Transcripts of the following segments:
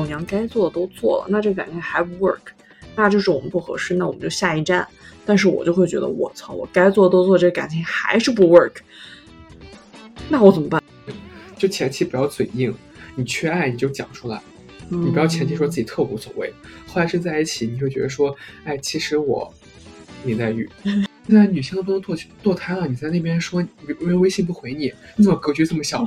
老娘该做的都做了，那这个感情还不 work，那就是我们不合适，那我们就下一站。但是我就会觉得，我操，我该做的都做，这感情还是不 work，那我怎么办？就前期不要嘴硬，你缺爱你就讲出来，你不要前期说自己特无所谓，后来真在一起，你会觉得说，哎，其实我林黛玉，现在女性都不能堕堕胎了，你在那边说因为微信不回你，你怎么格局这么小？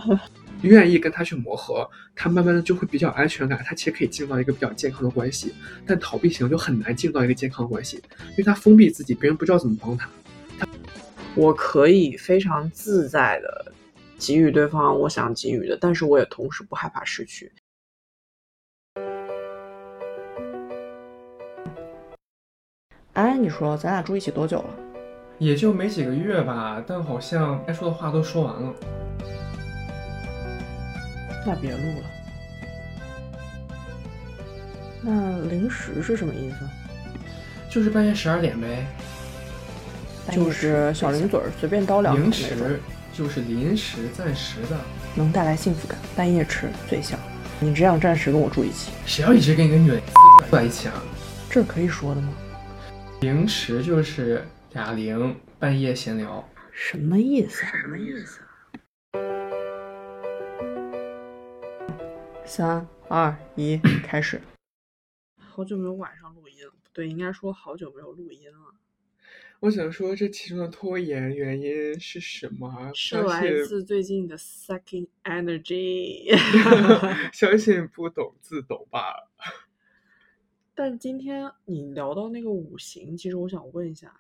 愿意跟他去磨合，他慢慢的就会比较安全感，他其实可以进入到一个比较健康的关系。但逃避型就很难进入到一个健康关系，因为他封闭自己，别人不知道怎么帮他。他，我可以非常自在的给予对方我想给予的，但是我也同时不害怕失去。哎，你说咱俩住一起多久了？也就没几个月吧，但好像该说的话都说完了。那别录了。那零食是什么意思？就是半夜十二点呗。就是小零嘴儿，随便叨两零食就是临时、暂时的，能带来幸福感。半夜吃最香。你只想暂时跟我住一起？谁要一直跟一个女人住在一起啊？这可以说的吗？零食就是哑铃，半夜闲聊。什么意思？什么意思？三二一，开始。好久没有晚上录音了，不对，应该说好久没有录音了。我想说，这其中的拖延原因是什么？是来自最近的 sucking energy。相信不懂自懂吧。但今天你聊到那个五行，其实我想问一下，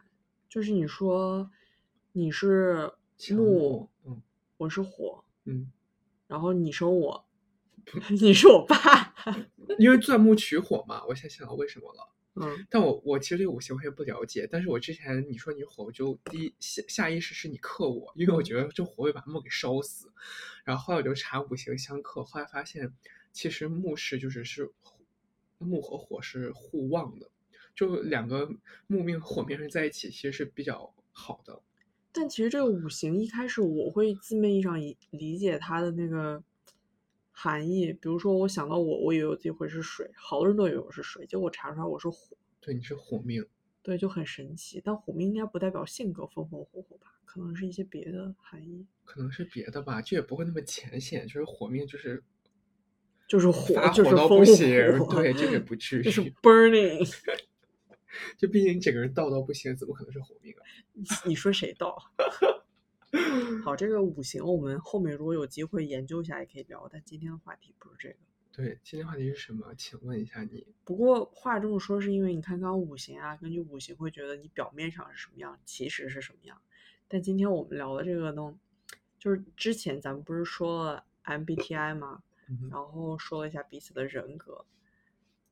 就是你说你是木，嗯，我是火，嗯，然后你生我。你是我爸，因为钻木取火嘛，我想想到为什么了。嗯，但我我其实对五行我也不了解，但是我之前你说你火，我就第一下下意识是你克我，因为我觉得这火会把木给烧死。然后后来我就查五行相克，后来发现其实木是就是是木和火是互旺的，就两个木命和火命人在一起，其实是比较好的。但其实这个五行一开始我会字面意义上理解它的那个。含义，比如说，我想到我，我以为我自己会是水，好多人都以为我是水，结果我查出来我是火。对，你是火命。对，就很神奇。但火命应该不代表性格风风火火吧？可能是一些别的含义。可能是别的吧，就也不会那么浅显。就是火命，就是就是火，就是到不行。对，这也不至 于。就是 burning。就毕竟你整个人道到不行，怎么可能是火命啊？你说谁道？好，这个五行我们后面如果有机会研究一下也可以聊，但今天的话题不是这个。对，今天话题是什么？请问一下你。不过话这么说，是因为你看刚刚五行啊，根据五行会觉得你表面上是什么样，其实是什么样。但今天我们聊的这个呢，就是之前咱们不是说了 MBTI 吗？然后说了一下彼此的人格。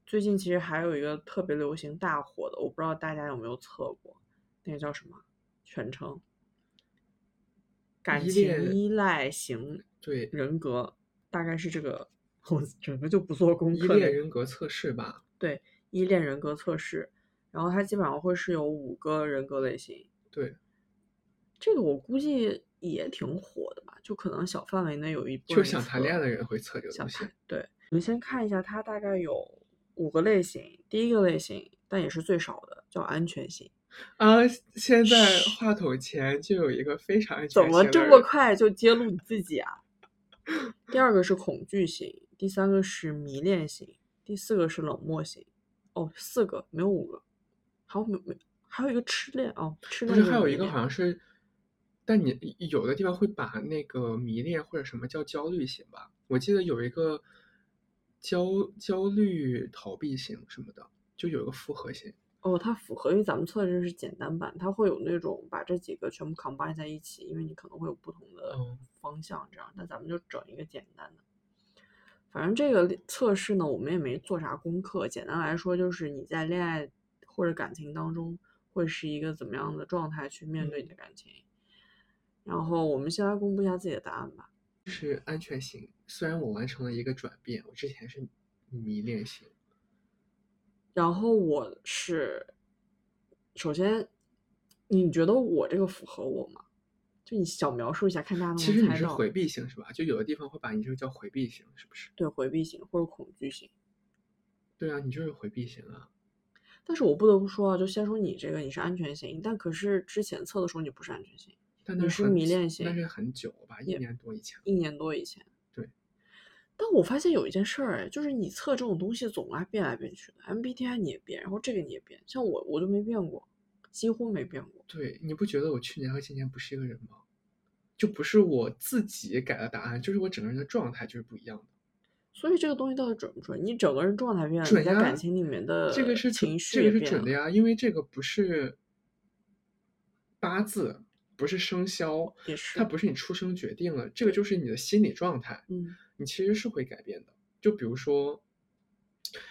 最近其实还有一个特别流行大火的，我不知道大家有没有测过，那个叫什么全称？感情依赖型对人格大概是这个，我整个就不做功课。依恋人格测试吧，对，依恋人格测试，然后它基本上会是有五个人格类型。对，这个我估计也挺火的吧，就可能小范围内有一就想谈恋爱的人会测这个东西。对，我们先看一下，它大概有五个类型，第一个类型，但也是最少的，叫安全型。啊！现在话筒前就有一个非常怎么这么快就揭露你自己啊？第二个是恐惧型，第三个是迷恋型，第四个是冷漠型。哦，四个没有五个，还有没没还有一个痴恋哦，痴恋不是还有一个好像是，但你有的地方会把那个迷恋或者什么叫焦虑型吧？我记得有一个焦焦虑逃避型什么的，就有一个复合型。哦，它符合，因为咱们测的是简单版，它会有那种把这几个全部 combine 在一起，因为你可能会有不同的方向，这样。那咱们就整一个简单的。反正这个测试呢，我们也没做啥功课。简单来说，就是你在恋爱或者感情当中会是一个怎么样的状态去面对你的感情。然后我们先来公布一下自己的答案吧。是安全型，虽然我完成了一个转变，我之前是迷恋型。然后我是，首先，你觉得我这个符合我吗？就你小描述一下，看大家能不能猜到。其实你是回避型是吧？就有的地方会把你这个叫回避型，是不是？对，回避型或者恐惧型。对啊，你就是回避型啊。但是我不得不说啊，就先说你这个，你是安全型，但可是之前测的时候你不是安全型，你是迷恋型。但是很久吧，一年多以前。一年多以前。对。但我发现有一件事儿，哎，就是你测这种东西总爱变来变去的，MBTI 你也变，然后这个你也变，像我我都没变过，几乎没变过。对，你不觉得我去年和今年不是一个人吗？就不是我自己改的答案，就是我整个人的状态就是不一样的。所以这个东西到底准不准？你整个人状态变了，准在感情里面的这个是情绪这个是准的呀，因为这个不是八字，不是生肖，它不是你出生决定了，这个就是你的心理状态。嗯，你其实是会改变的。就比如说，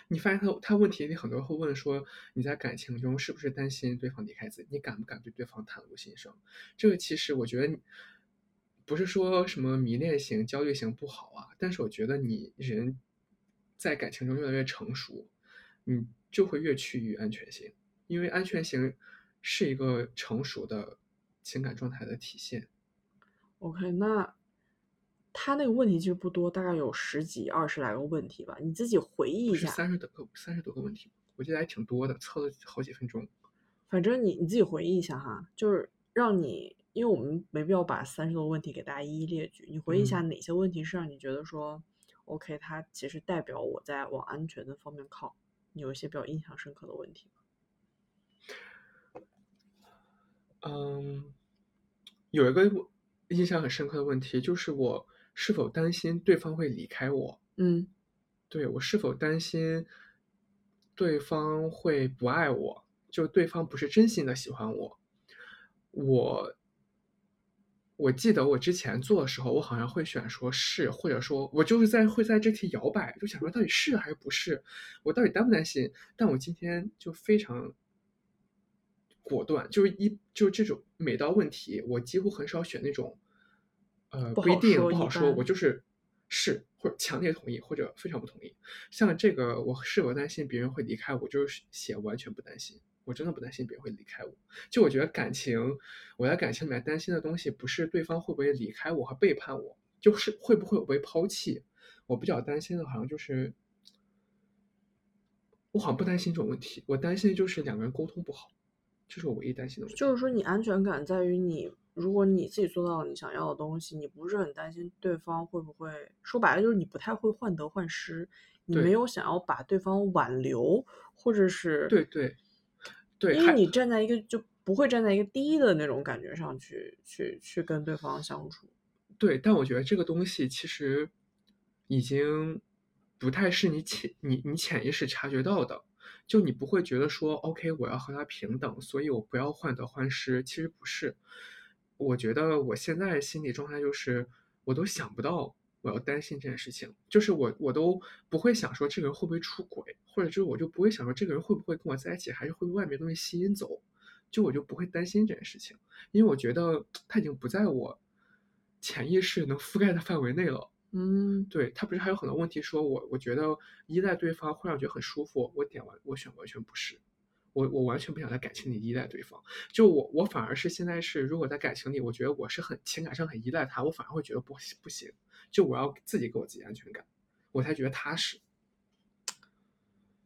你发现他他问题里很多人会问说，你在感情中是不是担心对方离开自己？你敢不敢对对方袒露心声？这个其实我觉得。不是说什么迷恋型、焦虑型不好啊，但是我觉得你人在感情中越来越成熟，你就会越趋于安全型，因为安全型是一个成熟的情感状态的体现。OK，那他那个问题其实不多，大概有十几、二十来个问题吧，你自己回忆一下。三十多个，三十多个问题，我记得还挺多的，测了好几分钟。反正你你自己回忆一下哈，就是让你。因为我们没必要把三十多个问题给大家一一列举，你回忆一下哪些问题是让你觉得说，OK，它其实代表我在往安全的方面靠。你有一些比较印象深刻的问题吗？嗯，有一个印象很深刻的问题就是我是否担心对方会离开我？嗯，对我是否担心对方会不爱我？就对方不是真心的喜欢我，我。我记得我之前做的时候，我好像会选说是，或者说我就是在会在这题摇摆，就想说到底是还是不是，我到底担不担心？但我今天就非常果断，就是一就这种每道问题，我几乎很少选那种，呃，不一定不好说，我就是是或者强烈同意或者非常不同意。像这个，我是否担心别人会离开我，就是写完全不担心。我真的不担心别人会离开我，就我觉得感情，我在感情里面担心的东西不是对方会不会离开我和背叛我，就是会不会我被抛弃。我比较担心的好像就是，我好像不担心这种问题，我担心的就是两个人沟通不好，这是我唯一担心的问题。就是说你安全感在于你，如果你自己做到了你想要的东西，你不是很担心对方会不会，说白了就是你不太会患得患失，你没有想要把对方挽留，或者是对对。对，因为你站在一个就不会站在一个低的那种感觉上去去去跟对方相处。对，但我觉得这个东西其实已经不太是你潜你你潜意识察觉到的，就你不会觉得说，OK，我要和他平等，所以我不要患得患失。其实不是，我觉得我现在心理状态就是，我都想不到。我要担心这件事情，就是我我都不会想说这个人会不会出轨，或者就是我就不会想说这个人会不会跟我在一起，还是会被外面东西吸引走，就我就不会担心这件事情，因为我觉得 他已经不在我潜意识能覆盖的范围内了。嗯，对他不是还有很多问题，说我我觉得依赖对方会让我觉得很舒服，我点完我选完全不是。我我完全不想在感情里依赖对方，就我我反而是现在是，如果在感情里，我觉得我是很情感上很依赖他，我反而会觉得不不行，就我要自己给我自己安全感，我才觉得踏实。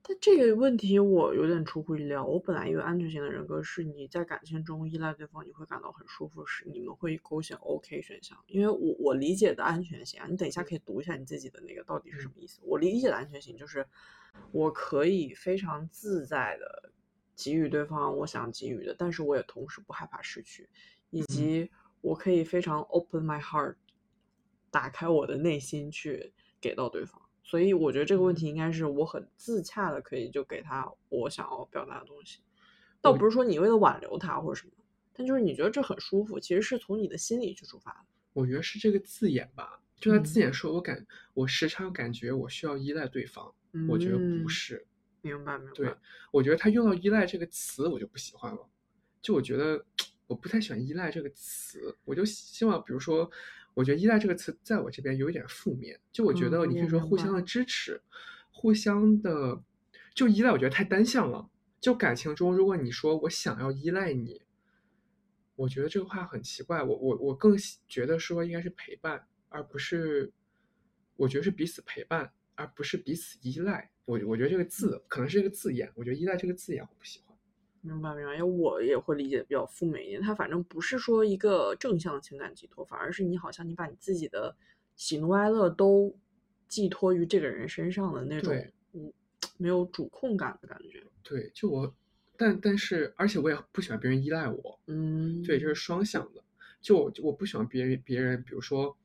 但这个问题我有点出乎意料，我本来以为安全型的人格是你在感情中依赖对方，你会感到很舒服是，你们会勾选 OK 选项，因为我我理解的安全型啊，你等一下可以读一下你自己的那个到底是什么意思。我理解的安全型就是我可以非常自在的。给予对方我想给予的，但是我也同时不害怕失去，以及我可以非常 open my heart，打开我的内心去给到对方。所以我觉得这个问题应该是我很自洽的，可以就给他我想要表达的东西。倒不是说你为了挽留他或者什么，但就是你觉得这很舒服，其实是从你的心里去出发的。我觉得是这个字眼吧，就他字眼说，我感我时常感觉我需要依赖对方，我觉得不是。明白，明白。对，我觉得他用到“依赖”这个词，我就不喜欢了。就我觉得我不太喜欢“依赖”这个词，我就希望，比如说，我觉得“依赖”这个词在我这边有一点负面。就我觉得你可以说互相的支持，互相的，就依赖，我觉得太单向了。就感情中，如果你说我想要依赖你，我觉得这个话很奇怪。我我我更觉得说应该是陪伴，而不是，我觉得是彼此陪伴。而不是彼此依赖。我我觉得这个字可能是一个字眼，我觉得依赖这个字眼我不喜欢。明白明白，因为我也会理解比较负面一点，它反正不是说一个正向情感寄托，反而是你好像你把你自己的喜怒哀乐都寄托于这个人身上的那种，嗯，没有主控感的感觉。对，就我，但但是，而且我也不喜欢别人依赖我，嗯，对，这是双向的。就我不喜欢别人别人，比如说，就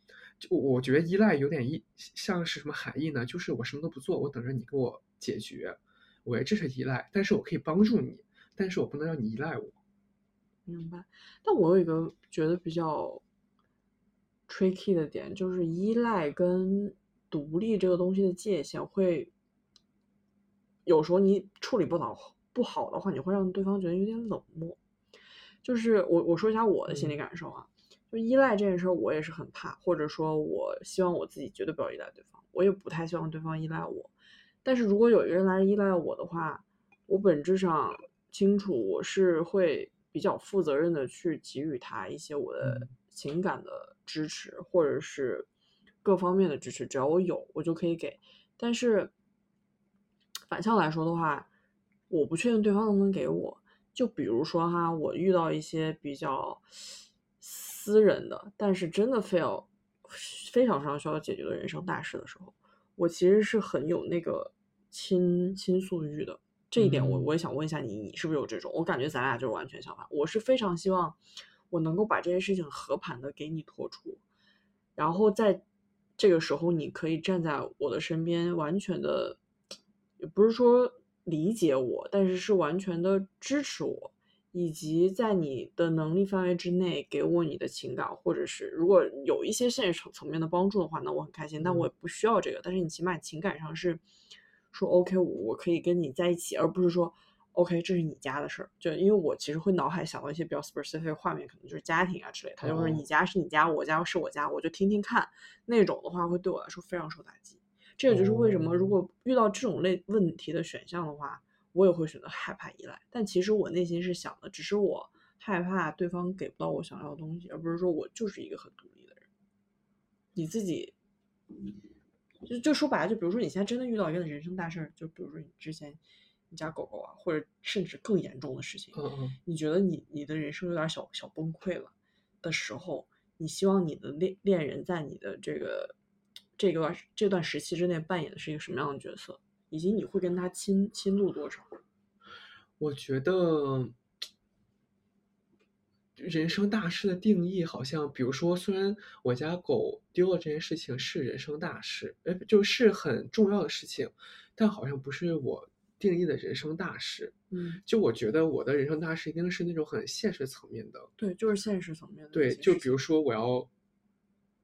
我觉得依赖有点依像是什么含义呢？就是我什么都不做，我等着你给我解决，我觉得这是依赖，但是我可以帮助你。但是我不能让你依赖我，明白。但我有一个觉得比较 tricky 的点，就是依赖跟独立这个东西的界限会，有时候你处理不好不好的话，你会让对方觉得有点冷漠。就是我我说一下我的心理感受啊，就依赖这件事儿，我也是很怕，或者说我希望我自己绝对不要依赖对方，我也不太希望对方依赖我。但是如果有一个人来依赖我的话，我本质上。清楚，我是会比较负责任的去给予他一些我的情感的支持，或者是各方面的支持，只要我有，我就可以给。但是反向来说的话，我不确定对方能不能给我。就比如说哈，我遇到一些比较私人的，但是真的非要非常非常需要解决的人生大事的时候，我其实是很有那个倾倾诉欲的。这一点我我也想问一下你，你是不是有这种？我感觉咱俩就是完全相反。我是非常希望我能够把这件事情和盘的给你托出，然后在这个时候你可以站在我的身边，完全的也不是说理解我，但是是完全的支持我，以及在你的能力范围之内给我你的情感，或者是如果有一些现实层面的帮助的话，那我很开心。但我也不需要这个，但是你起码情感上是。说 OK，我我可以跟你在一起，而不是说 OK，这是你家的事儿。就因为我其实会脑海想到一些比较 specific 画面，可能就是家庭啊之类。他就说你家是你家，我家是我家，我就听听看。那种的话会对我来说非常受打击。这也就是为什么如果遇到这种类问题的选项的话，我也会选择害怕依赖。但其实我内心是想的，只是我害怕对方给不到我想要的东西，而不是说我就是一个很独立的人。你自己。就就说白了，就比如说你现在真的遇到一个人生大事儿，就比如说你之前你家狗狗啊，或者甚至更严重的事情，你觉得你你的人生有点小小崩溃了的时候，你希望你的恋恋人在你的这个这个这段时期之内扮演的是一个什么样的角色，以及你会跟他亲亲度多少？我觉得。人生大事的定义好像，比如说，虽然我家狗丢了这件事情是人生大事，呃，就是很重要的事情，但好像不是我定义的人生大事。嗯，就我觉得我的人生大事一定是那种很现实层面的。对，就是现实层面的。对，就比如说我要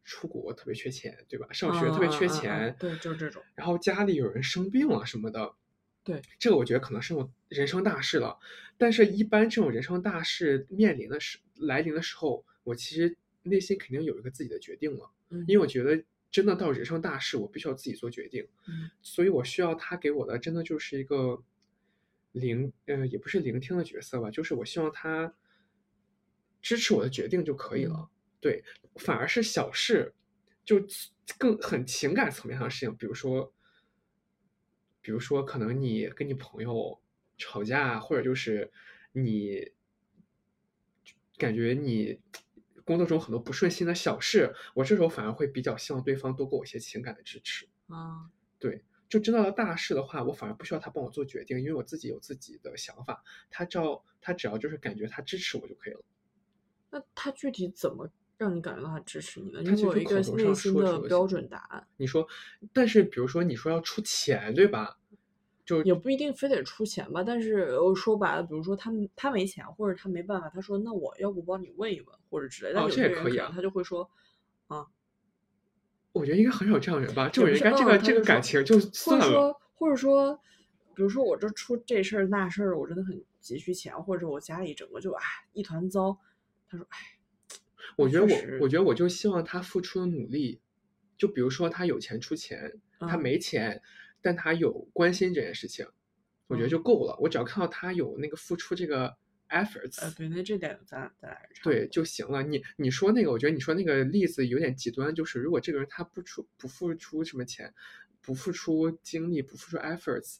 出国，特别缺钱，对吧？上学特别缺钱，对，就是这种。然后家里有人生病了什么的。对，这个我觉得可能是我人生大事了，但是一般这种人生大事面临的时来临的时候，我其实内心肯定有一个自己的决定了，嗯，因为我觉得真的到人生大事，我必须要自己做决定，嗯，所以我需要他给我的真的就是一个聆，呃，也不是聆听的角色吧，就是我希望他支持我的决定就可以了，对，反而是小事，就更很情感层面上的事情，比如说。比如说，可能你跟你朋友吵架，或者就是你感觉你工作中很多不顺心的小事，我这时候反而会比较希望对方多给我一些情感的支持。啊，对，就真到大事的话，我反而不需要他帮我做决定，因为我自己有自己的想法。他只要他只要就是感觉他支持我就可以了。那他具体怎么？让你感觉到他支持你呢？你有一个内心的标准答案。你说，但是比如说你说要出钱，对吧？就也不一定非得出钱吧。但是我说白了，比如说他他没钱，或者他没办法，他说那我要不帮你问一问，或者之类。哦，这也可以啊。他就会说，啊，我觉得应该很少这样人吧。这种人应该这个这个感情就算了。或者说，或者说，比如说我这出这事儿那事儿，我真的很急需钱，或者我家里整个就哎一团糟。他说，哎。我觉得我，我觉得我就希望他付出的努力，就比如说他有钱出钱，他没钱，但他有关心这件事情，我觉得就够了。我只要看到他有那个付出这个 efforts。呃，对，那这点咱咱俩对就行了。你你说那个，我觉得你说那个例子有点极端，就是如果这个人他不出不付出什么钱，不付出精力，不付出 efforts，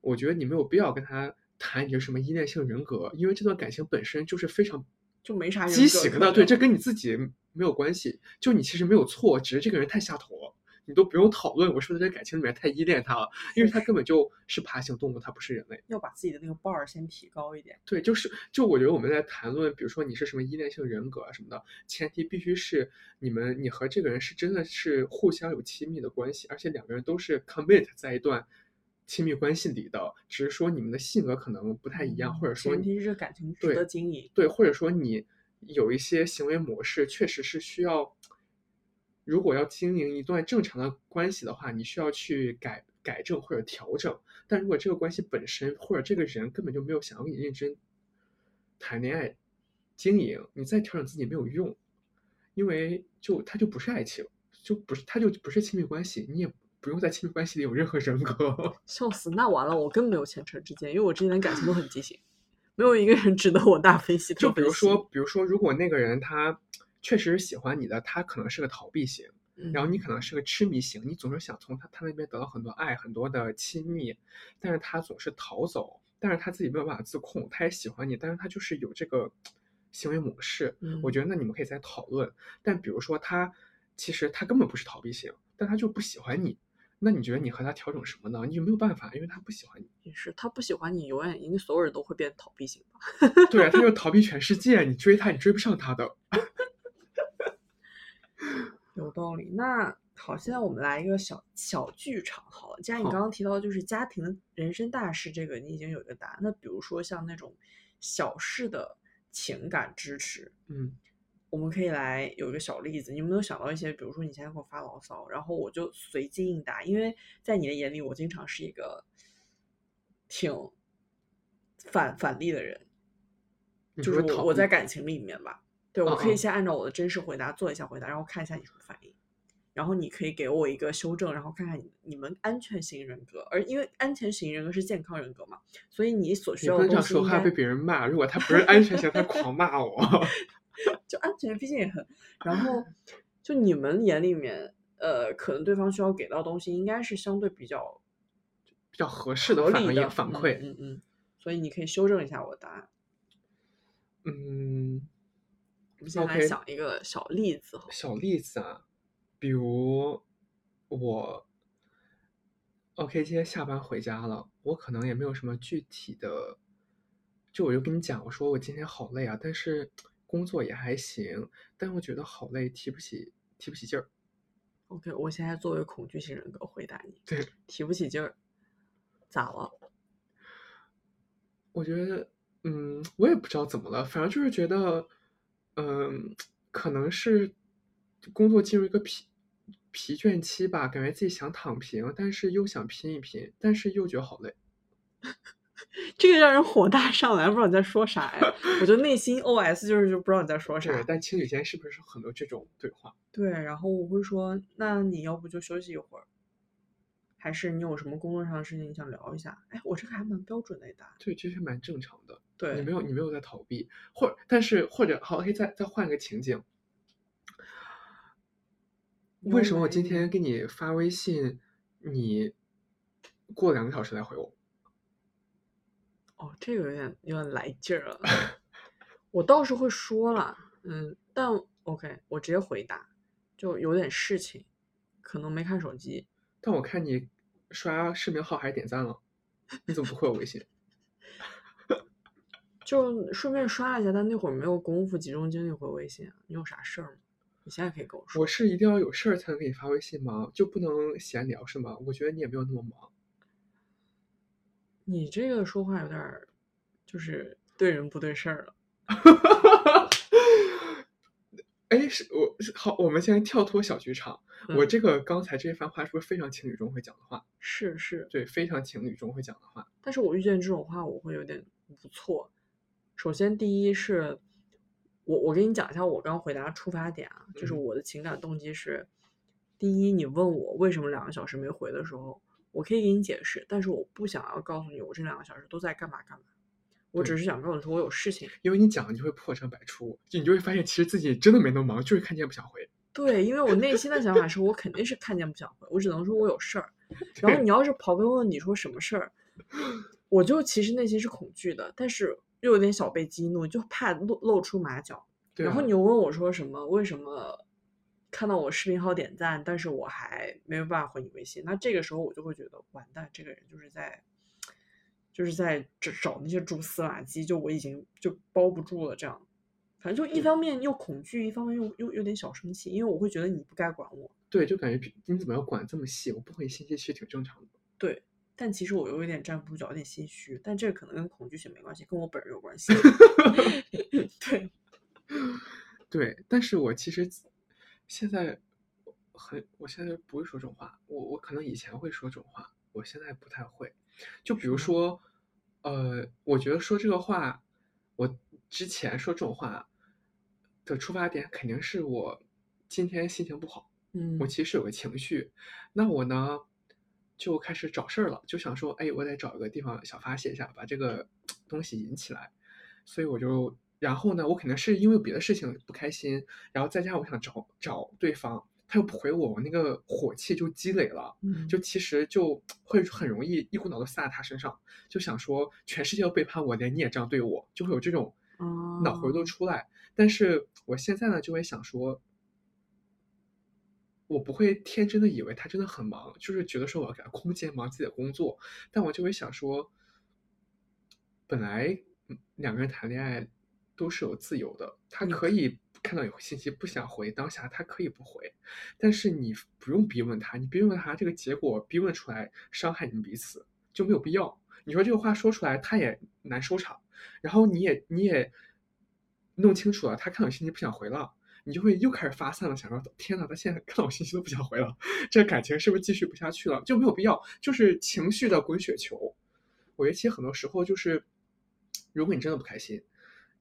我觉得你没有必要跟他谈你是什么依恋性人格，因为这段感情本身就是非常就没啥畸形的。对，这跟你自己没有关系，就你其实没有错，只是这个人太下头了。你都不用讨论，我是不是在感情里面太依恋他了？因为他根本就是爬行动物，他不是人类。要把自己的那个 bar 先提高一点。对，就是就我觉得我们在谈论，比如说你是什么依恋性人格啊什么的，前提必须是你们你和这个人是真的是互相有亲密的关系，而且两个人都是 commit 在一段亲密关系里的，只是说你们的性格可能不太一样，或者说前提是感情值得经营。对，或者说你有一些行为模式确实是需要。如果要经营一段正常的关系的话，你需要去改改正或者调整。但如果这个关系本身或者这个人根本就没有想要跟你认真谈恋爱、经营，你再调整自己没有用，因为就他就不是爱情，就不是他就不是亲密关系，你也不用在亲密关系里有任何人格。笑死，那完了，我根本没有前车之鉴，因为我之前的感情都很畸形，没有一个人值得我大分析。就比如说，比如说，如果那个人他。确实是喜欢你的，他可能是个逃避型，然后你可能是个痴迷型，你总是想从他他那边得到很多爱，很多的亲密，但是他总是逃走，但是他自己没有办法自控，他也喜欢你，但是他就是有这个行为模式。我觉得那你们可以再讨论。但比如说他其实他根本不是逃避型，但他就不喜欢你，那你觉得你和他调整什么呢？你就没有办法，因为他不喜欢你。也是，他不喜欢你，永远因为所有人都会变逃避型吧？对，他就逃避全世界，你追他，你追不上他的。有道理。那好，现在我们来一个小小剧场好了。既然你刚刚提到就是家庭人生大事，这个你已经有一个答案。那比如说像那种小事的情感支持，嗯，我们可以来有一个小例子。你有没有想到一些？比如说你现在给我发牢骚，然后我就随机应答。因为在你的眼里，我经常是一个挺反反例的人，就是我我在感情里面吧。对，我可以先按照我的真实回答做一下回答，然后看一下你什么反应，然后你可以给我一个修正，然后看看你你们安全型人格，而因为安全型人格是健康人格嘛，所以你所需要的东西说话被别人骂，如果他不是安全型，他狂骂我。就安全毕竟也很，然后就你们眼里面，呃，可能对方需要给到东西应该是相对比较比较合适的反应反馈，嗯嗯，所以你可以修正一下我的答案，嗯。我们先来想一个小例子。小例子啊，比如我，OK，今天下班回家了，我可能也没有什么具体的，就我就跟你讲，我说我今天好累啊，但是工作也还行，但我觉得好累，提不起提不起劲儿。OK，我现在作为恐惧型人格回答你，对，提不起劲儿，咋了？我觉得，嗯，我也不知道怎么了，反正就是觉得。嗯，可能是工作进入一个疲疲倦期吧，感觉自己想躺平，但是又想拼一拼，但是又觉得好累。这个让人火大上来，不知道你在说啥呀？我就内心 OS 就是就不知道你在说啥。但情侣间是不是很多这种对话？对，然后我会说，那你要不就休息一会儿，还是你有什么工作上的事情你想聊一下？哎，我这个还蛮标准的答案。对，其实蛮正常的。对你没有，你没有在逃避，或但是或者好，可以再再换个情景。为什么我今天给你发微信，你过两个小时来回我？哦，这个有点有点来劲儿了。我倒是会说了，嗯，但 OK，我直接回答，就有点事情，可能没看手机。但我看你刷视频号还点赞了，你怎么不回我微信？就顺便刷一下，但那会儿没有功夫集中精力回微信。你有啥事儿吗？你现在可以跟我说。我是一定要有事儿才能给你发微信吗？就不能闲聊是吗？我觉得你也没有那么忙。你这个说话有点儿，就是对人不对事儿了。哎，是我好，我们先跳脱小剧场。我这个刚才这番话是不是非常情侣中会讲的话？是是，对，非常情侣中会讲的话。但是我遇见这种话，我会有点不错。首先，第一是，我我给你讲一下我刚回答出发点啊，就是我的情感动机是，第一，你问我为什么两个小时没回的时候，我可以给你解释，但是我不想要告诉你我这两个小时都在干嘛干嘛，我只是想告诉你说我有事情。因为你讲，你就会破绽百出，就你就会发现其实自己真的没那么忙，就是看见不想回。对，因为我内心的想法是我肯定是看见不想回，我只能说我有事儿。然后你要是刨根问你说什么事儿，我就其实内心是恐惧的，但是又有点小被激怒，就怕露露出马脚。然后你又问我说什么？为什么看到我视频号点赞，但是我还没有办法回你微信？那这个时候我就会觉得完蛋，这个人就是在就是在找找那些蛛丝马迹，就我已经就包不住了。这样，反正就一方面又恐惧，一方面又又有点小生气，因为我会觉得你不该管我。对，就感觉你怎么要管这么细？我不回信息其实挺正常的。对，但其实我又有点站不住脚，有点心虚。但这个可能跟恐惧性没关系，跟我本人有关系。对。对，但是我其实现在很，我现在不会说这种话。我我可能以前会说这种话，我现在不太会。就比如说，呃，我觉得说这个话，我之前说这种话的出发点肯定是我今天心情不好，嗯，我其实有个情绪，那我呢就开始找事儿了，就想说，哎，我得找一个地方想发泄一下，把这个东西引起来，所以我就。然后呢，我可能是因为别的事情不开心，然后再加上我想找找对方，他又不回我，我那个火气就积累了，就其实就会很容易一股脑的撒在他身上，就想说全世界都背叛我，连你也这样对我，就会有这种脑回路出来。但是我现在呢，就会想说，我不会天真的以为他真的很忙，就是觉得说我要给他空间忙自己的工作，但我就会想说，本来两个人谈恋爱。都是有自由的，他可以看到有信息不想回，当下他可以不回，但是你不用逼问他，你逼问他这个结果逼问出来伤害你们彼此就没有必要。你说这个话说出来他也难收场，然后你也你也弄清楚了，他看到信息不想回了，你就会又开始发散了，想说天呐，他现在看到我信息都不想回了，这感情是不是继续不下去了？就没有必要，就是情绪的滚雪球。我觉得其实很多时候就是，如果你真的不开心。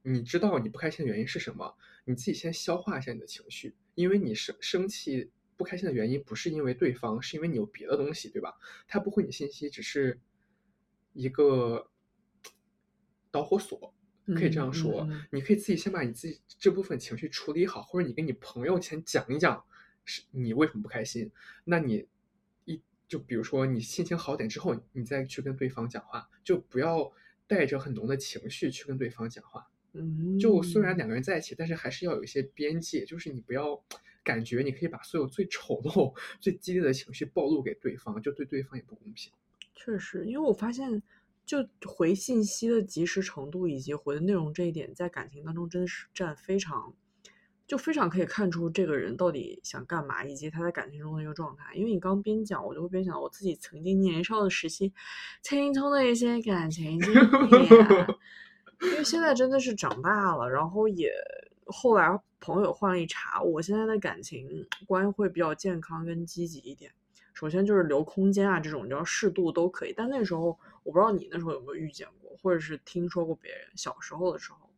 你知道你不开心的原因是什么？你自己先消化一下你的情绪，因为你生生气、不开心的原因不是因为对方，是因为你有别的东西，对吧？他不回你信息，只是一个导火索，可以这样说。你可以自己先把你自己这部分情绪处理好，或者你跟你朋友先讲一讲，是你为什么不开心。那你一就比如说你心情好点之后，你再去跟对方讲话，就不要带着很浓的情绪去跟对方讲话。嗯，就虽然两个人在一起，但是还是要有一些边界，就是你不要感觉你可以把所有最丑陋、最激烈的情绪暴露给对方，就对对方也不公平。确实，因为我发现，就回信息的及时程度以及回的内容这一点，在感情当中真的是占非常，就非常可以看出这个人到底想干嘛，以及他在感情中的一个状态。因为你刚边讲，我就会边想我自己曾经年少的时期，青葱的一些感情经历。因为现在真的是长大了，然后也后来朋友换了一茬，我现在的感情观会比较健康跟积极一点。首先就是留空间啊，这种你要适度都可以。但那时候我不知道你那时候有没有遇见过，或者是听说过别人小时候的时候，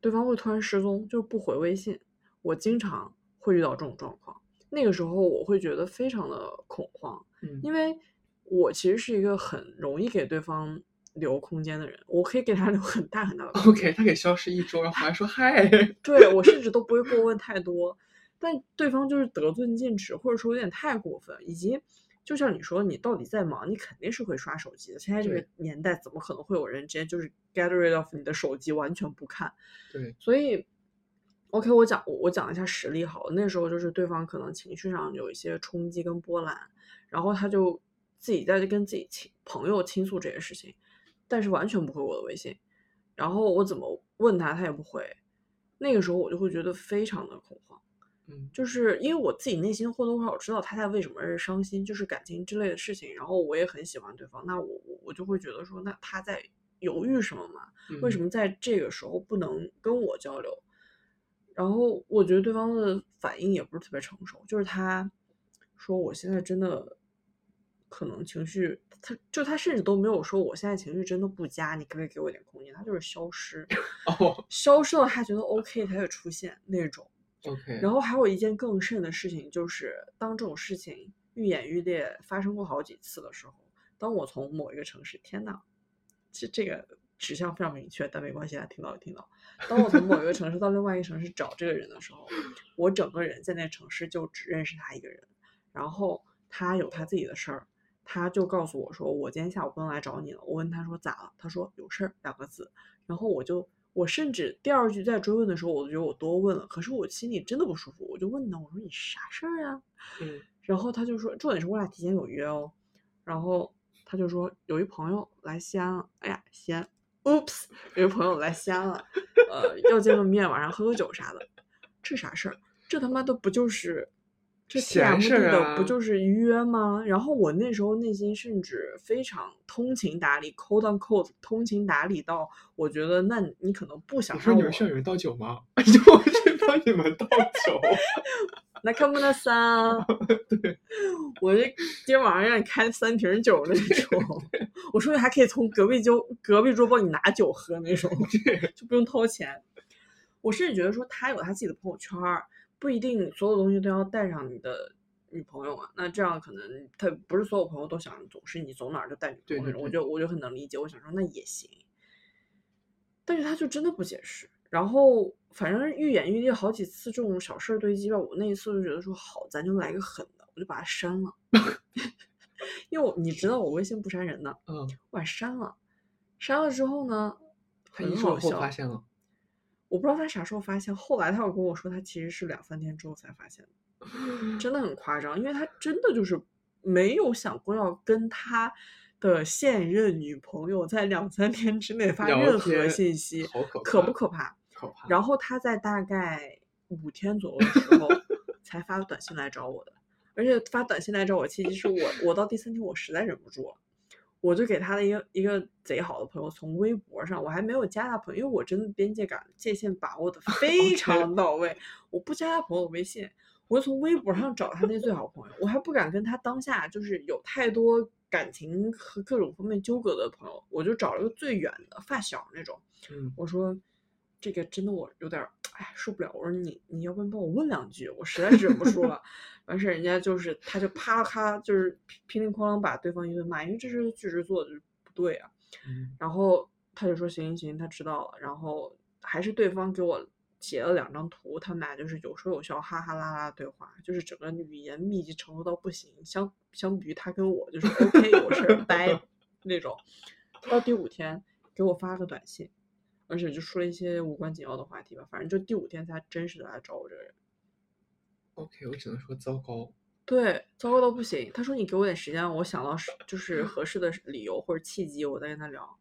对方会突然失踪，就是不回微信。我经常会遇到这种状况，那个时候我会觉得非常的恐慌，嗯因为我其实是一个很容易给对方。留空间的人，我可以给他留很大很大的。OK，他给消失一周，然后还说 嗨。对我甚至都不会过问太多，但对方就是得寸进尺，或者说有点太过分。以及就像你说，你到底在忙，你肯定是会刷手机的。现在这个年代，怎么可能会有人直接就是 get rid of 你的手机，完全不看？对。所以，OK，我讲我讲一下实例好了。那时候就是对方可能情绪上有一些冲击跟波澜，然后他就自己在跟自己亲朋友倾诉这些事情。但是完全不回我的微信，然后我怎么问他，他也不回。那个时候我就会觉得非常的恐慌，嗯，就是因为我自己内心或多或少知道他在为什么而伤心，就是感情之类的事情。然后我也很喜欢对方，那我我我就会觉得说，那他在犹豫什么嘛？为什么在这个时候不能跟我交流？然后我觉得对方的反应也不是特别成熟，就是他说我现在真的。可能情绪，他就他甚至都没有说我现在情绪真的不佳，你可不可以给我一点空间？他就是消失，哦，消失了，他觉得 OK，他就出现那种，OK。然后还有一件更甚的事情，就是当这种事情愈演愈烈，发生过好几次的时候，当我从某一个城市，天呐，其实这个指向非常明确，但没关系，他听到就听到。当我从某一个城市到另外一个城市找这个人的时候，我整个人在那城市就只认识他一个人，然后他有他自己的事儿，他就告诉我说：“我今天下午不能来找你了。”我问他说：“咋了？”他说：“有事儿。”两个字。然后我就，我甚至第二句在追问的时候，我都觉得我多问了，可是我心里真的不舒服，我就问他：“我说你啥事儿啊？”嗯。然后他就说：“重点是我俩提前有约哦。”然后他就说：“有一朋友来西安了。”哎呀，西安。Oops，有一朋友来西安了，呃，要见个面，晚上喝个酒啥的，这啥事儿？这他妈的不就是这闲事的不就是约吗？然后我那时候内心甚至非常通情达理，cold on cold，通情达理到我觉得，那你可能不想说你们需要有人倒酒吗？我去帮你们倒酒。那看不那三，对，我这今天晚上让你开三瓶酒那种，我说你还可以从隔壁就隔壁桌帮你拿酒喝那种，就不用掏钱。我甚至觉得说他有他自己的朋友圈，不一定所有东西都要带上你的女朋友啊。那这样可能他不是所有朋友都想总是你走哪儿就带女朋友那种，我就我就很能理解。我想说那也行，但是他就真的不解释。然后反正愈演愈烈，好几次这种小事堆积吧。我那一次就觉得说好，咱就来个狠的，我就把他删了。因为我你知道我微信不删人的，嗯，我把删了。删了之后呢，很好笑。发现了，我不知道他啥时候发现。后来他有跟我说，他其实是两三天之后才发现的，真的很夸张。因为他真的就是没有想过要跟他的现任女朋友在两三天之内发任何信息，可不可怕？然后他在大概五天左右的时候 才发短信来找我的，而且发短信来找我其实是我我到第三天我实在忍不住了，我就给他的一个一个贼好的朋友从微博上，我还没有加他朋友，因为我真的边界感界限把握的 非常到位，我不加他朋友微信，我就从微博上找他那最好朋友，我还不敢跟他当下就是有太多感情和各种方面纠葛的朋友，我就找了个最远的发小那种，我说。这个真的我有点哎受不了，我说你你要不然帮我问两句，我实在是忍不住了。完事人家就是他就啪咔就是乒铃哐啷把对方一顿骂，因为这是巨石做的，就是不对啊。然后他就说行行行，他知道了。然后还是对方给我截了两张图，他们俩就是有说有笑，哈哈啦啦对话，就是整个语言密集程度到不行。相相比于他跟我就是 OK 有事掰 那种。到第五天给我发个短信。而且就说了一些无关紧要的话题吧，反正就第五天才真实的来找我这个人。OK，我只能说糟糕。对，糟糕到不行。他说你给我点时间，我想到就是 合适的理由或者契机，我再跟他聊。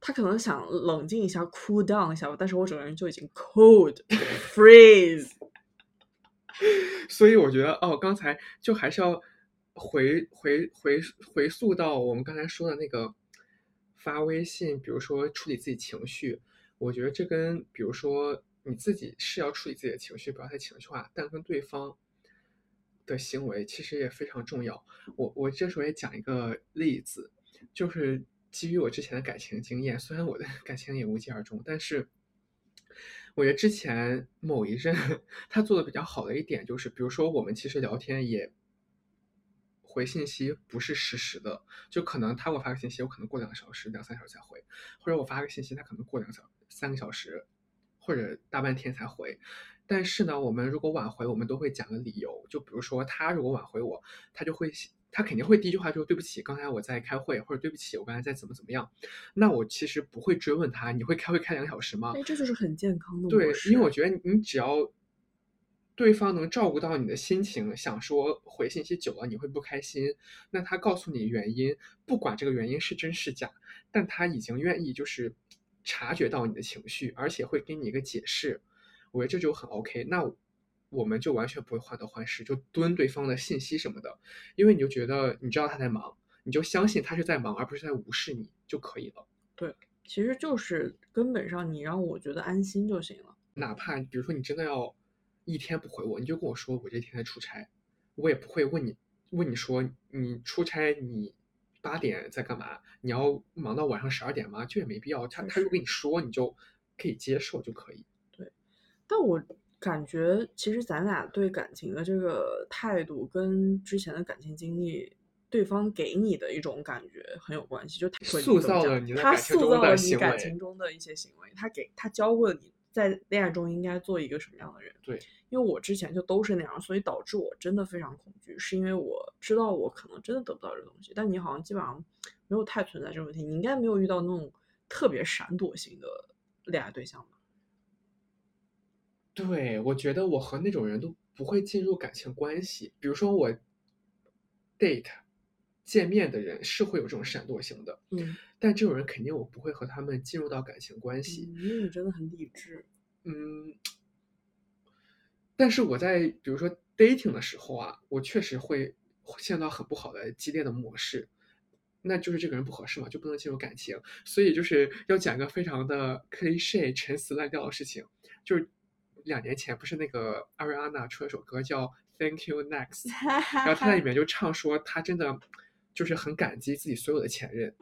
他可能想冷静一下，cool down 一下吧，但是我整个人就已经 cold freeze。所以我觉得哦，刚才就还是要回回回回溯到我们刚才说的那个。发微信，比如说处理自己情绪，我觉得这跟比如说你自己是要处理自己的情绪，不要太情绪化，但跟对方的行为其实也非常重要。我我这时候也讲一个例子，就是基于我之前的感情经验，虽然我的 感情也无疾而终，但是我觉得之前某一任 他做的比较好的一点就是，比如说我们其实聊天也。回信息不是实时的，就可能他给我发个信息，我可能过两个小时、两三小时才回，或者我发个信息，他可能过两个小三个小时，或者大半天才回。但是呢，我们如果挽回，我们都会讲个理由。就比如说他如果挽回我，他就会他肯定会第一句话就是对不起，刚才我在开会，或者对不起，我刚才在怎么怎么样。那我其实不会追问他，你会开会开两个小时吗？哎，这就是很健康的对，因为我觉得你只要。对方能照顾到你的心情，想说回信息久了你会不开心，那他告诉你原因，不管这个原因是真是假，但他已经愿意就是察觉到你的情绪，而且会给你一个解释，我觉得这就很 OK。那我们就完全不会患得患失，就蹲对方的信息什么的，因为你就觉得你知道他在忙，你就相信他是在忙，而不是在无视你就可以了。对，其实就是根本上你让我觉得安心就行了，哪怕比如说你真的要。一天不回我，你就跟我说我这天在出差，我也不会问你问你说你出差你八点在干嘛？你要忙到晚上十二点吗？这也没必要。他他如果跟你说，你就可以接受就可以。对，但我感觉其实咱俩对感情的这个态度跟之前的感情经历对方给你的一种感觉很有关系，就塑造了你他塑造了你感情中的一些行为，他给他教会了你在恋爱中应该做一个什么样的人。对，因为我之前就都是那样，所以导致我真的非常恐惧，是因为我知道我可能真的得不到这东西。但你好像基本上没有太存在这个问题，你应该没有遇到那种特别闪躲型的恋爱对象吧？对，我觉得我和那种人都不会进入感情关系。比如说我 date 见面的人是会有这种闪躲型的，嗯，但这种人肯定我不会和他们进入到感情关系。因为你真的很理智，嗯。但是我在比如说 dating 的时候啊，我确实会陷入到很不好的激烈的模式，那就是这个人不合适嘛，就不能进入感情。所以就是要讲一个非常的 cliche 陈词滥调的事情，就是。两年前不是那个 Ariana 出了首歌叫 Thank You Next，然后他在里面就唱说他真的就是很感激自己所有的前任，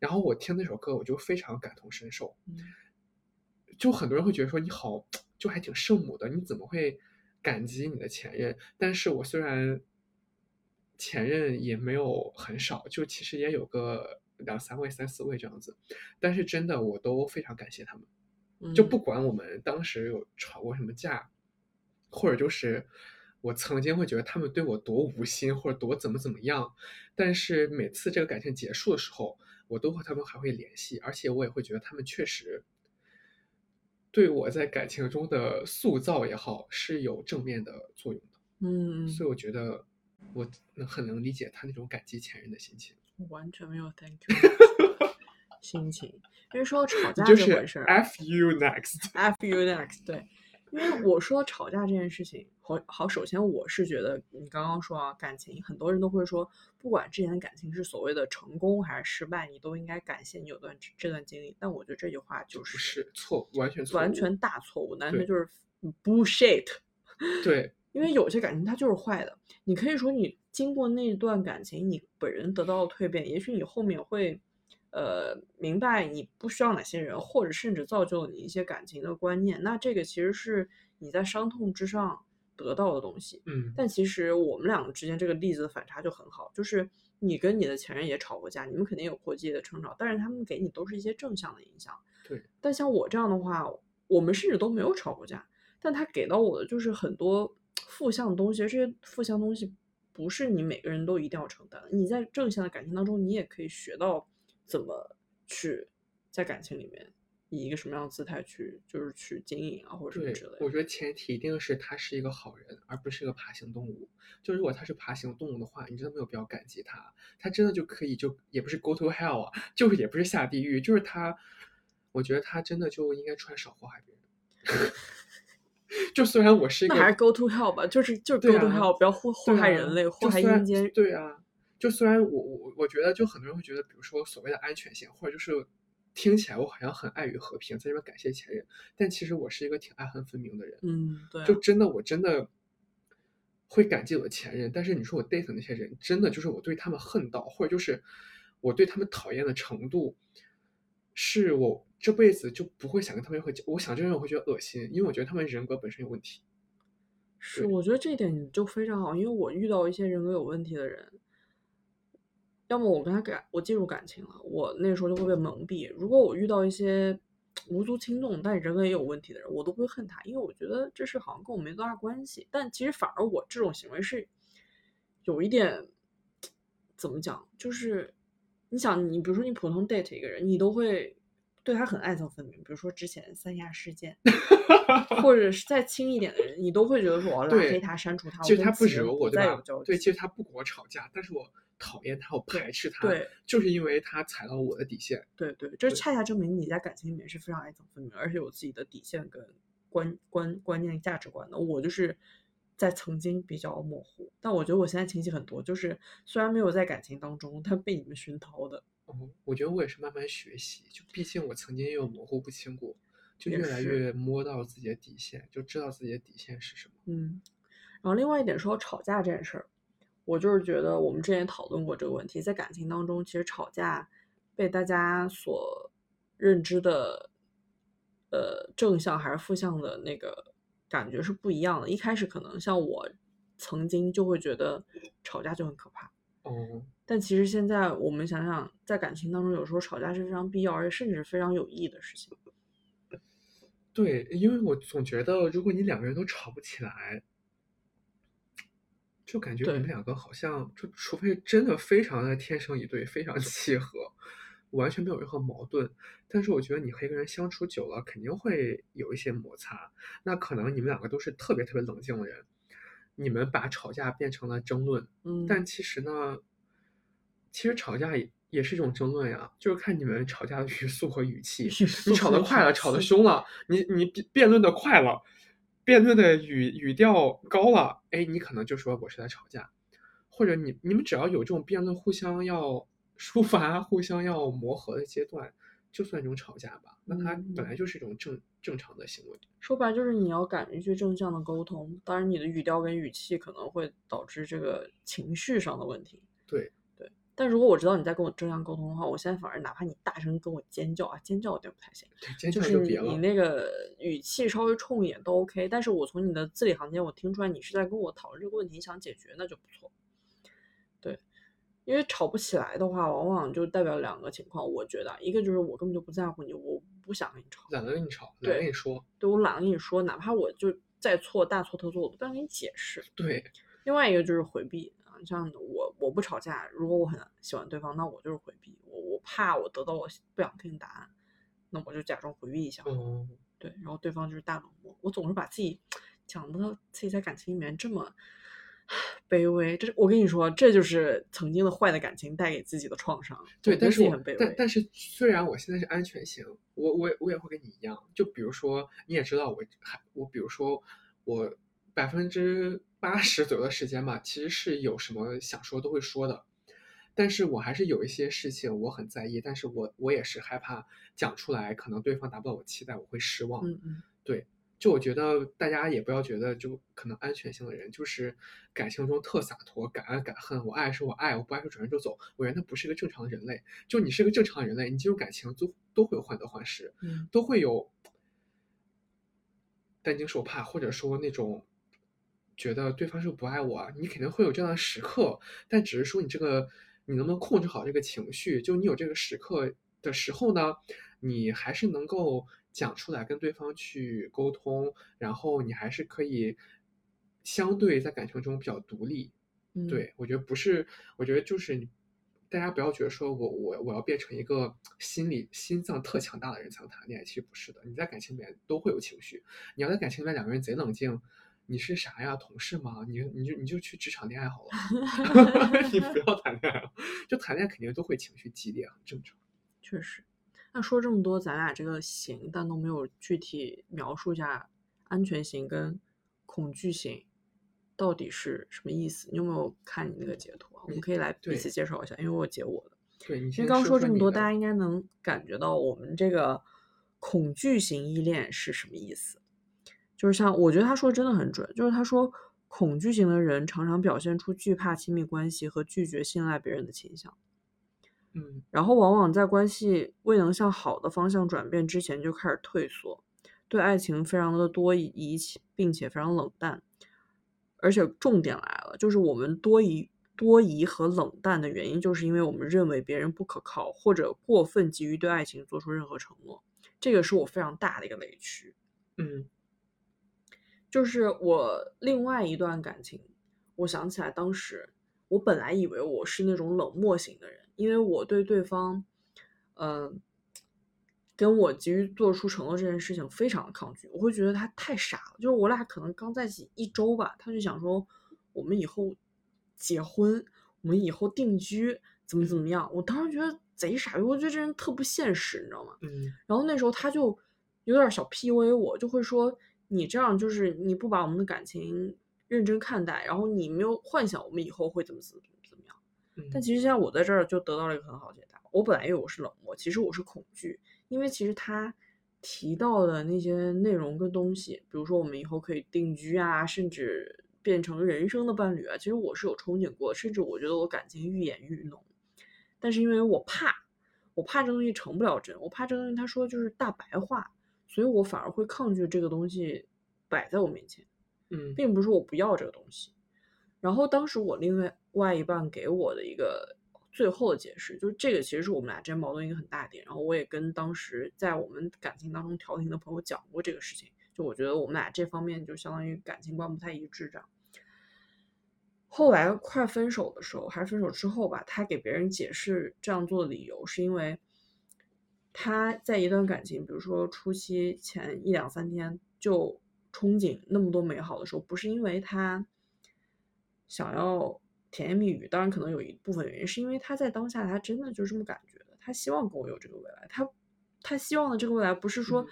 然后我听那首歌我就非常感同身受，就很多人会觉得说你好就还挺圣母的，你怎么会感激你的前任？但是我虽然前任也没有很少，就其实也有个两三位、三四位这样子，但是真的我都非常感谢他们。就不管我们当时有吵过什么架，或者就是我曾经会觉得他们对我多无心或者多怎么怎么样，但是每次这个感情结束的时候，我都和他们还会联系，而且我也会觉得他们确实对我在感情中的塑造也好是有正面的作用的。嗯，所以我觉得我能很能理解他那种感激前任的心情。完全没有 thank you。心情，因为说到 吵架这回事儿，F you next，F you next，对，因为我说吵架这件事情，好，好，首先我是觉得你刚刚说啊，感情很多人都会说，不管之前的感情是所谓的成功还是失败，你都应该感谢你有段这段经历。但我觉得这句话就是是错，完全错完全大错误，完全就是 bullshit。对，因为有些感情它就是坏的，你可以说你经过那段感情，你本人得到了蜕变，也许你后面会。呃，明白你不需要哪些人，或者甚至造就你一些感情的观念，那这个其实是你在伤痛之上得到的东西。嗯，但其实我们两个之间这个例子的反差就很好，就是你跟你的前任也吵过架，你们肯定有过激烈的争吵，但是他们给你都是一些正向的影响。对，但像我这样的话，我们甚至都没有吵过架，但他给到我的就是很多负向的东西，这些负向东西不是你每个人都一定要承担。你在正向的感情当中，你也可以学到。怎么去在感情里面以一个什么样的姿态去，就是去经营啊，或者什么之类的？我觉得前提一定是他是一个好人，而不是一个爬行动物。就如果他是爬行动物的话，你真的没有必要感激他。他真的就可以就也不是 go to hell 啊，就是也不是下地狱，就是他，我觉得他真的就应该出来少祸害别人。就虽然我是一个，那还是 go to hell 吧，就是就是 go to hell，不要祸祸害人类，祸害阴间。对啊。就虽然我我我觉得，就很多人会觉得，比如说所谓的安全性，或者就是听起来我好像很爱与和平，在这边感谢前任，但其实我是一个挺爱恨分明的人。嗯，对。就真的我真的会感激我的前任，但是你说我 date 那些人，真的就是我对他们恨到，或者就是我对他们讨厌的程度，是我这辈子就不会想跟他们会我想这人我会觉得恶心，因为我觉得他们人格本身有问题。是，我觉得这一点你就非常好，因为我遇到一些人格有问题的人。要么我跟他感，我进入感情了，我那时候就会被蒙蔽。如果我遇到一些无足轻重但人格也有问题的人，我都不会恨他，因为我觉得这事好像跟我没多大关系。但其实反而我这种行为是有一点怎么讲，就是你想，你比如说你普通 date 一个人，你都会对他很爱憎分明。比如说之前三亚事件，或者是再轻一点的人，你都会觉得说我要拉黑他、删除他。其实他不惹我，对吧？对，其实他不跟我吵架，但是我。讨厌他，我排斥他，对，就是因为他踩到我的底线。对对，这恰恰证明你在感情里面是非常爱憎分明，而且有自己的底线跟观观观念、价值观的。我就是在曾经比较模糊，但我觉得我现在清晰很多。就是虽然没有在感情当中，但被你们熏陶的。哦，我觉得我也是慢慢学习，就毕竟我曾经也有模糊不清过，就越来越摸到自己的底线，就知道自己的底线是什么。嗯，然后另外一点说吵架这件事儿。我就是觉得，我们之前讨论过这个问题，在感情当中，其实吵架被大家所认知的，呃，正向还是负向的那个感觉是不一样的。一开始可能像我曾经就会觉得吵架就很可怕，哦，但其实现在我们想想，在感情当中，有时候吵架是非常必要，而且甚至是非常有益的事情。对，因为我总觉得，如果你两个人都吵不起来，就感觉你们两个好像就，除非真的非常的天生一对，非常契合，完全没有任何矛盾。但是我觉得你和一个人相处久了，肯定会有一些摩擦。那可能你们两个都是特别特别冷静的人，你们把吵架变成了争论。嗯，但其实呢，其实吵架也也是一种争论呀，就是看你们吵架的语速和语气。你吵得快了，吵得凶了，你你辩论的快了。辩论的语语调高了，哎，你可能就说我是在吵架，或者你你们只要有这种辩论互相要抒发、互相要磨合的阶段，就算一种吵架吧。那它本来就是一种正正常的行为。说白就是你要敢于去正向的沟通，当然你的语调跟语气可能会导致这个情绪上的问题。对。但如果我知道你在跟我正向沟通的话，我现在反而哪怕你大声跟我尖叫啊，尖叫有点不太行。对，就是你那个语气稍微冲一点都 OK。但是我从你的字里行间，我听出来你是在跟我讨论这个问题，想解决，那就不错。对，因为吵不起来的话，往往就代表两个情况。我觉得一个就是我根本就不在乎你，我不想跟你吵，懒得跟你吵，懒得跟你说。对我懒得跟你说，哪怕我就再错大错特错，我都不想跟你解释。对。另外一个就是回避啊。像我我不吵架，如果我很喜欢对方，那我就是回避。我我怕我得到我不想听的答案，那我就假装回避一下。嗯，对，然后对方就是大冷漠。我总是把自己讲的自己在感情里面这么 卑微，这是我跟你说，这就是曾经的坏的感情带给自己的创伤。对，但是很卑微。但但是虽然我现在是安全型，我我我也会跟你一样。就比如说你也知道，我还我比如说我百分之。八十左右的时间吧，其实是有什么想说都会说的，但是我还是有一些事情我很在意，但是我我也是害怕讲出来，可能对方达不到我期待，我会失望。嗯嗯，对，就我觉得大家也不要觉得就可能安全性的人就是感情中特洒脱，敢爱敢恨，我爱是我爱，我不爱就转身就走。我觉得他不是一个正常的人类，就你是个正常人类，你进入感情都都会有患得患失，嗯，都会有担惊受怕，或者说那种。觉得对方是不爱我，你肯定会有这样的时刻，但只是说你这个，你能不能控制好这个情绪？就你有这个时刻的时候呢，你还是能够讲出来跟对方去沟通，然后你还是可以相对在感情中比较独立。对我觉得不是，我觉得就是你，大家不要觉得说我我我要变成一个心理心脏特强大的人才能谈恋爱，其实不是的，你在感情里面都会有情绪，你要在感情里面两个人贼冷静。你是啥呀？同事吗？你你就你就去职场恋爱好了，你不要谈恋爱了。就谈恋爱肯定都会情绪激烈，很正常。确实，那说这么多，咱俩这个型，但都没有具体描述一下安全型跟恐惧型到底是什么意思？你有没有看你那个截图啊？我们可以来彼此介绍一下，因为我截我的。对，因为刚说这么多，大家应该能感觉到我们这个恐惧型依恋是什么意思。就是像我觉得他说真的很准，就是他说恐惧型的人常常表现出惧怕亲密关系和拒绝信赖别人的倾向，嗯，然后往往在关系未能向好的方向转变之前就开始退缩，对爱情非常的多疑，并且非常冷淡，而且重点来了，就是我们多疑、多疑和冷淡的原因，就是因为我们认为别人不可靠，或者过分急于对爱情做出任何承诺，这个是我非常大的一个雷区，嗯。就是我另外一段感情，我想起来当时，我本来以为我是那种冷漠型的人，因为我对对方，嗯，跟我急于做出承诺这件事情非常的抗拒，我会觉得他太傻了。就是我俩可能刚在一起一周吧，他就想说我们以后结婚，我们以后定居，怎么怎么样。我当时觉得贼傻逼，我觉得这人特不现实，你知道吗？嗯。然后那时候他就有点小 PUA 我，就会说。你这样就是你不把我们的感情认真看待，然后你没有幻想我们以后会怎么怎么怎么样。但其实现在我在这儿就得到了一个很好解答。我本来以为我是冷漠，其实我是恐惧，因为其实他提到的那些内容跟东西，比如说我们以后可以定居啊，甚至变成人生的伴侣啊，其实我是有憧憬过，甚至我觉得我感情愈演愈浓。但是因为我怕，我怕这东西成不了真，我怕这东西他说就是大白话。所以我反而会抗拒这个东西摆在我面前，嗯，并不是我不要这个东西，然后当时我另外外一半给我的一个最后的解释，就是这个其实是我们俩之间矛盾一个很大点。然后我也跟当时在我们感情当中调停的朋友讲过这个事情，就我觉得我们俩这方面就相当于感情观不太一致这样。后来快分手的时候，还是分手之后吧，他给别人解释这样做的理由，是因为他在一段感情，比如说初期前一两三天就憧憬那么多美好的时候，不是因为他想要甜言蜜语，当然可能有一部分原因是因为他在当下他真的就这么感觉的，他希望跟我有这个未来，他他希望的这个未来不是说。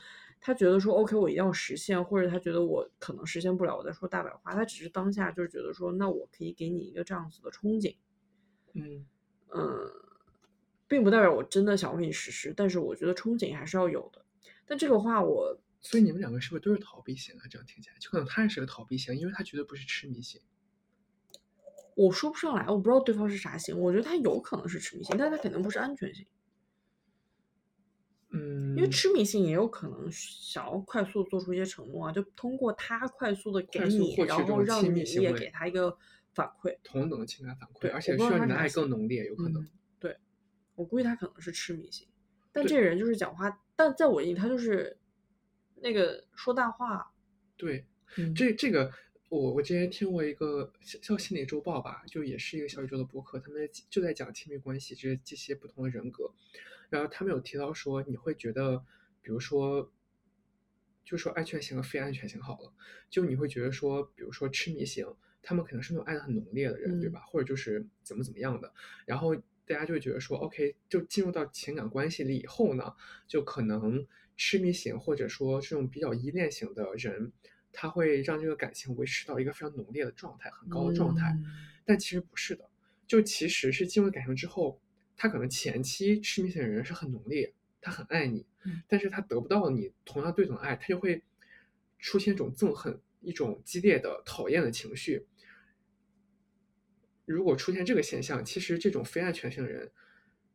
他觉得说 OK，我一定要实现，或者他觉得我可能实现不了，我在说大白话。他只是当下就是觉得说，那我可以给你一个这样子的憧憬，嗯嗯，并不代表我真的想为你实施，但是我觉得憧憬还是要有的。但这个话我，所以你们两个是不是都是逃避型啊？这样听起来，就可能他也是个逃避型，因为他绝对不是痴迷型。我说不上来，我不知道对方是啥型。我觉得他有可能是痴迷型，但他肯定不是安全型。嗯，因为痴迷性也有可能想要快速做出一些承诺啊，就通过他快速的给你，然后让你也给他一个反馈，同等的情感反馈，而且需要你的爱更浓烈，有可能。对，我估计他可能是痴迷型，但这人就是讲话，但在我眼里他就是那个说大话。对，这这个我我之前听过一个叫心理周报吧，就也是一个小宇宙的博客，他们就在讲亲密关系这这些不同的人格。然后他们有提到说，你会觉得，比如说，就说安全型和非安全型好了，就你会觉得说，比如说痴迷型，他们可能是那种爱的很浓烈的人，对吧？或者就是怎么怎么样的。然后大家就会觉得说，OK，就进入到情感关系里以后呢，就可能痴迷型或者说这种比较依恋型的人，他会让这个感情维持到一个非常浓烈的状态，很高的状态。但其实不是的，就其实是进入感情之后。他可能前期痴迷型的人是很浓烈，他很爱你，但是他得不到你同样对等的爱，他就会出现一种憎恨，一种激烈的讨厌的情绪。如果出现这个现象，其实这种非安全性的人，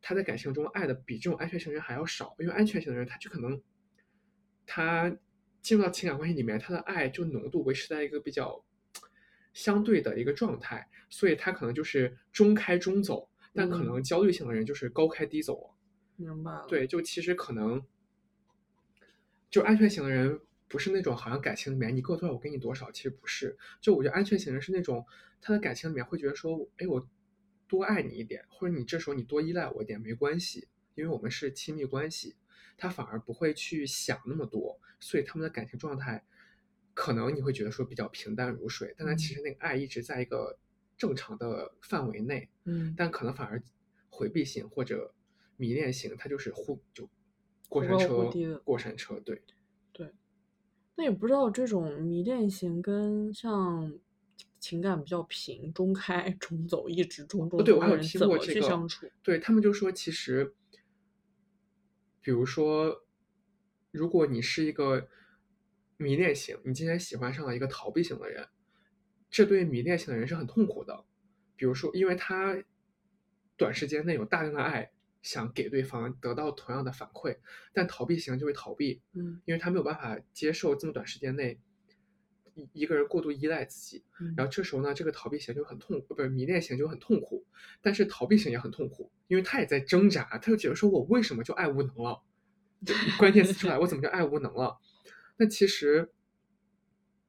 他在感情中爱的比这种安全型人还要少，因为安全型的人他就可能他进入到情感关系里面，他的爱就浓度维持在一个比较相对的一个状态，所以他可能就是中开中走。但可能焦虑型的人就是高开低走，明白了。对，就其实可能，就安全型的人不是那种好像感情里面你给我多少我给你多少，其实不是。就我觉得安全型人是那种他的感情里面会觉得说，哎，我多爱你一点，或者你这时候你多依赖我一点没关系，因为我们是亲密关系，他反而不会去想那么多，所以他们的感情状态可能你会觉得说比较平淡如水，但他其实那个爱一直在一个。正常的范围内，嗯，但可能反而回避型或者迷恋型，他就是忽就过山车，过山车，对，对。那也不知道这种迷恋型跟像情感比较平、中开、中走、一直中中对我还有听过这个，对他们就说，其实，比如说，如果你是一个迷恋型，你今天喜欢上了一个逃避型的人。这对迷恋型的人是很痛苦的，比如说，因为他短时间内有大量的爱想给对方得到同样的反馈，但逃避型就会逃避，嗯，因为他没有办法接受这么短时间内一一个人过度依赖自己，然后这时候呢，这个逃避型就很痛，不是迷恋型就很痛苦，但是逃避型也很痛苦，因为他也在挣扎，他就觉得说我为什么就爱无能了，关键词出来，我怎么就爱无能了？那其实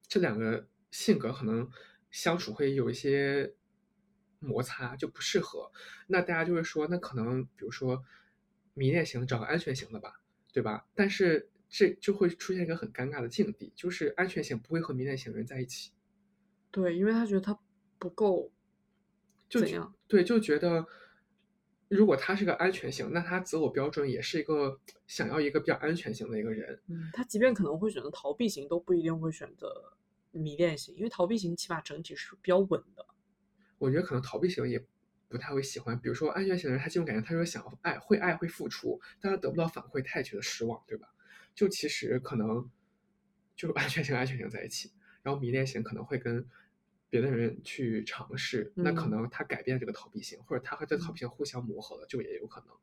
这两个性格可能。相处会有一些摩擦，就不适合。那大家就会说，那可能比如说迷恋型找个安全型的吧，对吧？但是这就会出现一个很尴尬的境地，就是安全型不会和迷恋型的人在一起。对，因为他觉得他不够就怎样？对，就觉得如果他是个安全型，那他择偶标准也是一个想要一个比较安全型的一个人。嗯，他即便可能会选择逃避型，都不一定会选择。迷恋型，因为逃避型起码整体是比较稳的。我觉得可能逃避型也不太会喜欢，比如说安全型的人，他这种感觉，他说想要爱，会爱会付出，但他得不到反馈，他也觉得失望，对吧？就其实可能就是安全型安全型在一起，然后迷恋型可能会跟别的人去尝试，那可能他改变这个逃避型，或者他和这个逃避型互相磨合了，就也有可能。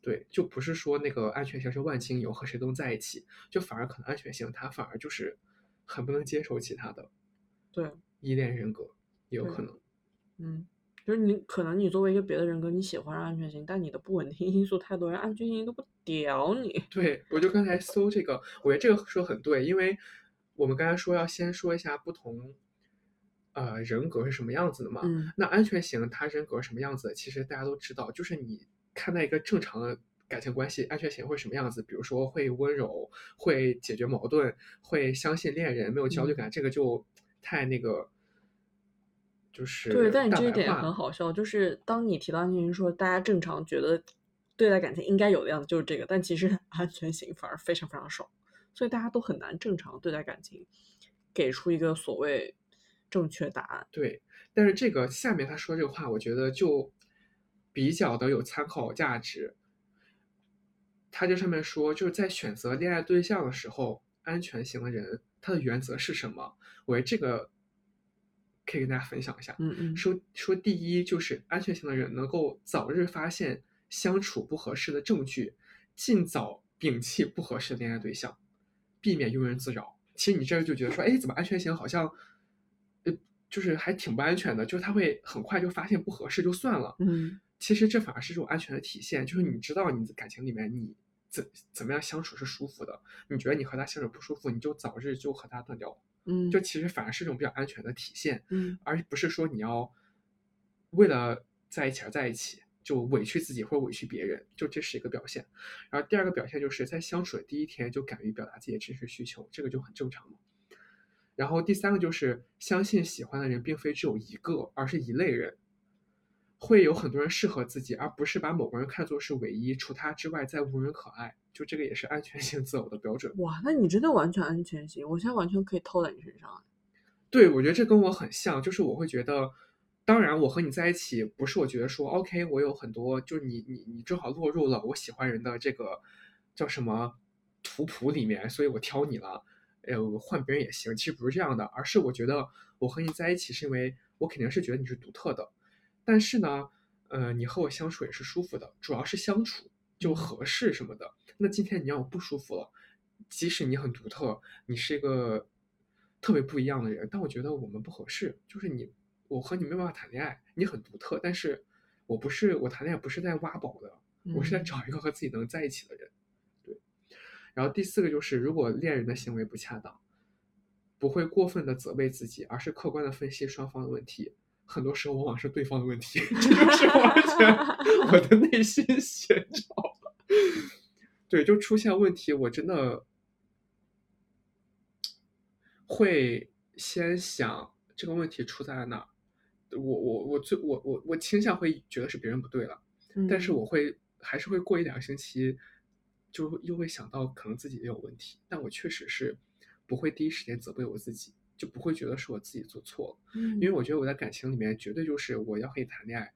对，就不是说那个安全型是万金油和谁都能在一起，就反而可能安全型他反而就是。很不能接受其他的，对依恋人格，也有可能。嗯，就是你可能你作为一个别的人格，你喜欢安全型，但你的不稳定因素太多，人安全型都不屌你。对，我就刚才搜这个，我觉得这个说很对，因为我们刚才说要先说一下不同。呃，人格是什么样子的嘛？那安全型他人格什么样子？其实大家都知道，就是你看待一个正常的感情关系，安全型会什么样子？比如说会温柔，会解决矛盾，会相信恋人，没有焦虑感，这个就太那个，就是对。但你这一点很好笑，就是当你提到安全型，说大家正常觉得对待感情应该有的样子就是这个，但其实 安全型反而非常非常少，所以大家都很难正常对待感情，给出一个所谓。正确答案对，但是这个下面他说这个话，我觉得就比较的有参考价值。他这上面说，就是在选择恋爱对象的时候，安全型的人他的原则是什么？我觉得这个可以跟大家分享一下。嗯嗯，说说第一就是安全型的人能够早日发现相处不合适的证据，尽早摒弃不合适的恋爱对象，避免庸人自扰。其实你这就觉得说，哎，怎么安全型好像？呃就是还挺不安全的，就是他会很快就发现不合适就算了。嗯，其实这反而是这种安全的体现，就是你知道你的感情里面你怎怎么样相处是舒服的，你觉得你和他相处不舒服，你就早日就和他断掉。嗯，就其实反而是一种比较安全的体现。嗯，而不是说你要为了在一起而在一起，就委屈自己或者委屈别人，就这是一个表现。然后第二个表现就是在相处的第一天就敢于表达自己的真实需求，这个就很正常嘛。然后第三个就是相信喜欢的人并非只有一个，而是一类人，会有很多人适合自己，而不是把某个人看作是唯一，除他之外再无人可爱。就这个也是安全性择偶的标准。哇，那你真的完全安全性，我现在完全可以套在你身上。对，我觉得这跟我很像，就是我会觉得，当然我和你在一起不是我觉得说 OK，我有很多，就是你你你正好落入了我喜欢人的这个叫什么图谱里面，所以我挑你了。呃，换别人也行，其实不是这样的，而是我觉得我和你在一起是因为我肯定是觉得你是独特的，但是呢，呃，你和我相处也是舒服的，主要是相处就合适什么的。那今天你让我不舒服了，即使你很独特，你是一个特别不一样的人，但我觉得我们不合适，就是你我和你没办法谈恋爱，你很独特，但是我不是我谈恋爱不是在挖宝的，我是在找一个和自己能在一起的人。对然后第四个就是，如果恋人的行为不恰当，不会过分的责备自己，而是客观的分析双方的问题。很多时候往往是对方的问题，这就是完全 我的内心写照。对，就出现问题，我真的会先想这个问题出在哪儿。我我我最我我我倾向会觉得是别人不对了，但是我会还是会过一两个星期。就又会想到可能自己也有问题，但我确实是不会第一时间责备我自己，就不会觉得是我自己做错了。嗯，因为我觉得我在感情里面绝对就是我要和你谈恋爱，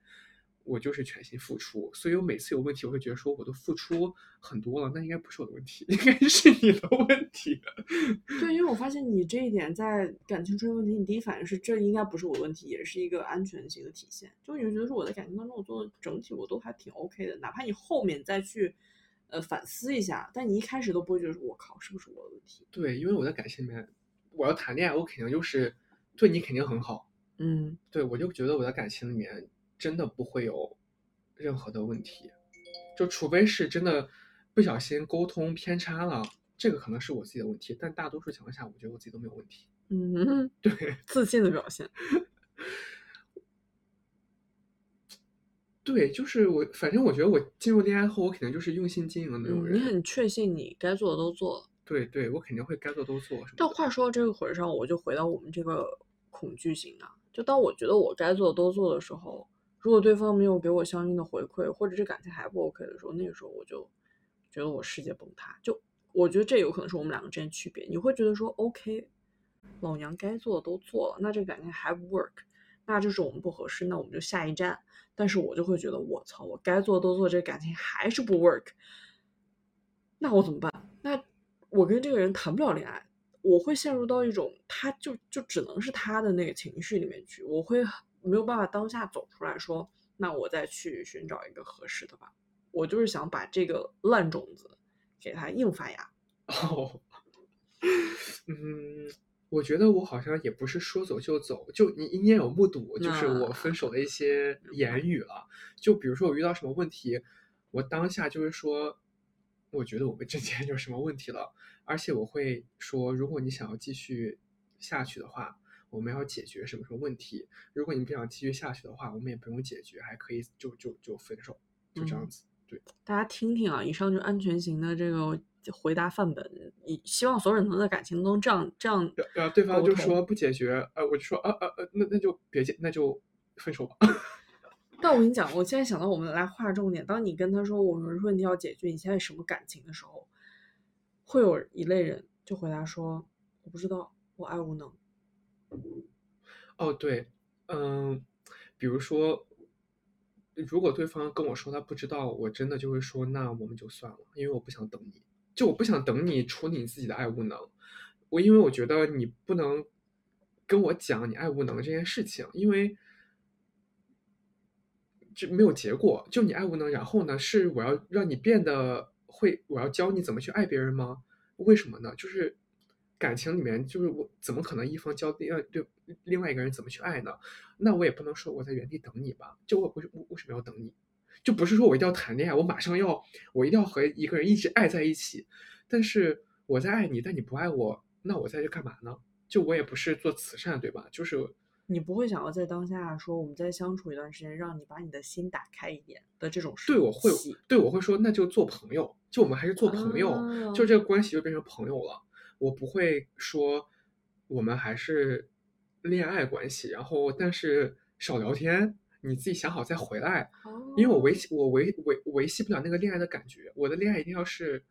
我就是全心付出，所以我每次有问题，我会觉得说我都付出很多了，那应该不是我的问题，应该是你的问题。对，因为我发现你这一点在感情出现问题，你第一反应是这应该不是我的问题，也是一个安全性的体现。就你就觉得说我在感情当中我做的整体我都还挺 OK 的，哪怕你后面再去。呃，反思一下，但你一开始都不会觉得说“我靠，是不是我的问题？”对，因为我在感情里面，我要谈恋爱，我肯定就是对你肯定很好，嗯，对我就觉得我在感情里面真的不会有任何的问题，就除非是真的不小心沟通偏差了，这个可能是我自己的问题，但大多数情况下，我觉得我自己都没有问题。嗯，对，自信的表现。对，就是我，反正我觉得我进入恋爱后，我肯定就是用心经营的那种人。你很确信你该做的都做了。对对，我肯定会该做都做。但话说到这个会上，我就回到我们这个恐惧型的，就当我觉得我该做的都做的时候，如果对方没有给我相应的回馈，或者这感情还不 OK 的时候，那个时候我就觉得我世界崩塌。就我觉得这有可能是我们两个之间区别。你会觉得说 OK，老娘该做的都做了，那这感情还不 work，那就是我们不合适，那我们就下一站。但是我就会觉得，我操，我该做都做，这感情还是不 work，那我怎么办？那我跟这个人谈不了恋爱，我会陷入到一种，他就就只能是他的那个情绪里面去，我会没有办法当下走出来说，那我再去寻找一个合适的吧。我就是想把这个烂种子给它硬发芽。哦，嗯，我觉得我好像也不是说走就走，就你你也有目睹，就是我分手的一些言语了。就比如说我遇到什么问题，我当下就是说，我觉得我们之间有什么问题了，而且我会说，如果你想要继续下去的话，我们要解决什么什么问题。如果你不想继续下去的话，我们也不用解决，还可以就就就分手，就这样子。对，大家听听啊，以上就安全型的这个。回答范本，你希望所有人能在感情中这样这样。呃，对方就说不解决，呃，我就说，呃呃呃，那那就别解，那就分手吧。但我跟你讲，我现在想到我们来划重点。当你跟他说我们问题要解决，你现在什么感情的时候，会有一类人就回答说我不知道，我爱无能。哦，对，嗯，比如说，如果对方跟我说他不知道，我真的就会说那我们就算了，因为我不想等你。就我不想等你处理你自己的爱无能，我因为我觉得你不能跟我讲你爱无能这件事情，因为就没有结果。就你爱无能，然后呢，是我要让你变得会，我要教你怎么去爱别人吗？为什么呢？就是感情里面，就是我怎么可能一方教另外对另外一个人怎么去爱呢？那我也不能说我在原地等你吧？就我为为什么要等你？就不是说我一定要谈恋爱，我马上要，我一定要和一个人一直爱在一起。但是我在爱你，但你不爱我，那我在这干嘛呢？就我也不是做慈善，对吧？就是你不会想要在当下说，我们再相处一段时间，让你把你的心打开一点的这种事。对，我会，对我会说，那就做朋友，就我们还是做朋友，就这个关系就变成朋友了。我不会说我们还是恋爱关系，然后但是少聊天。你自己想好再回来，因为我维系我维维维系不了那个恋爱的感觉。我的恋爱一定要是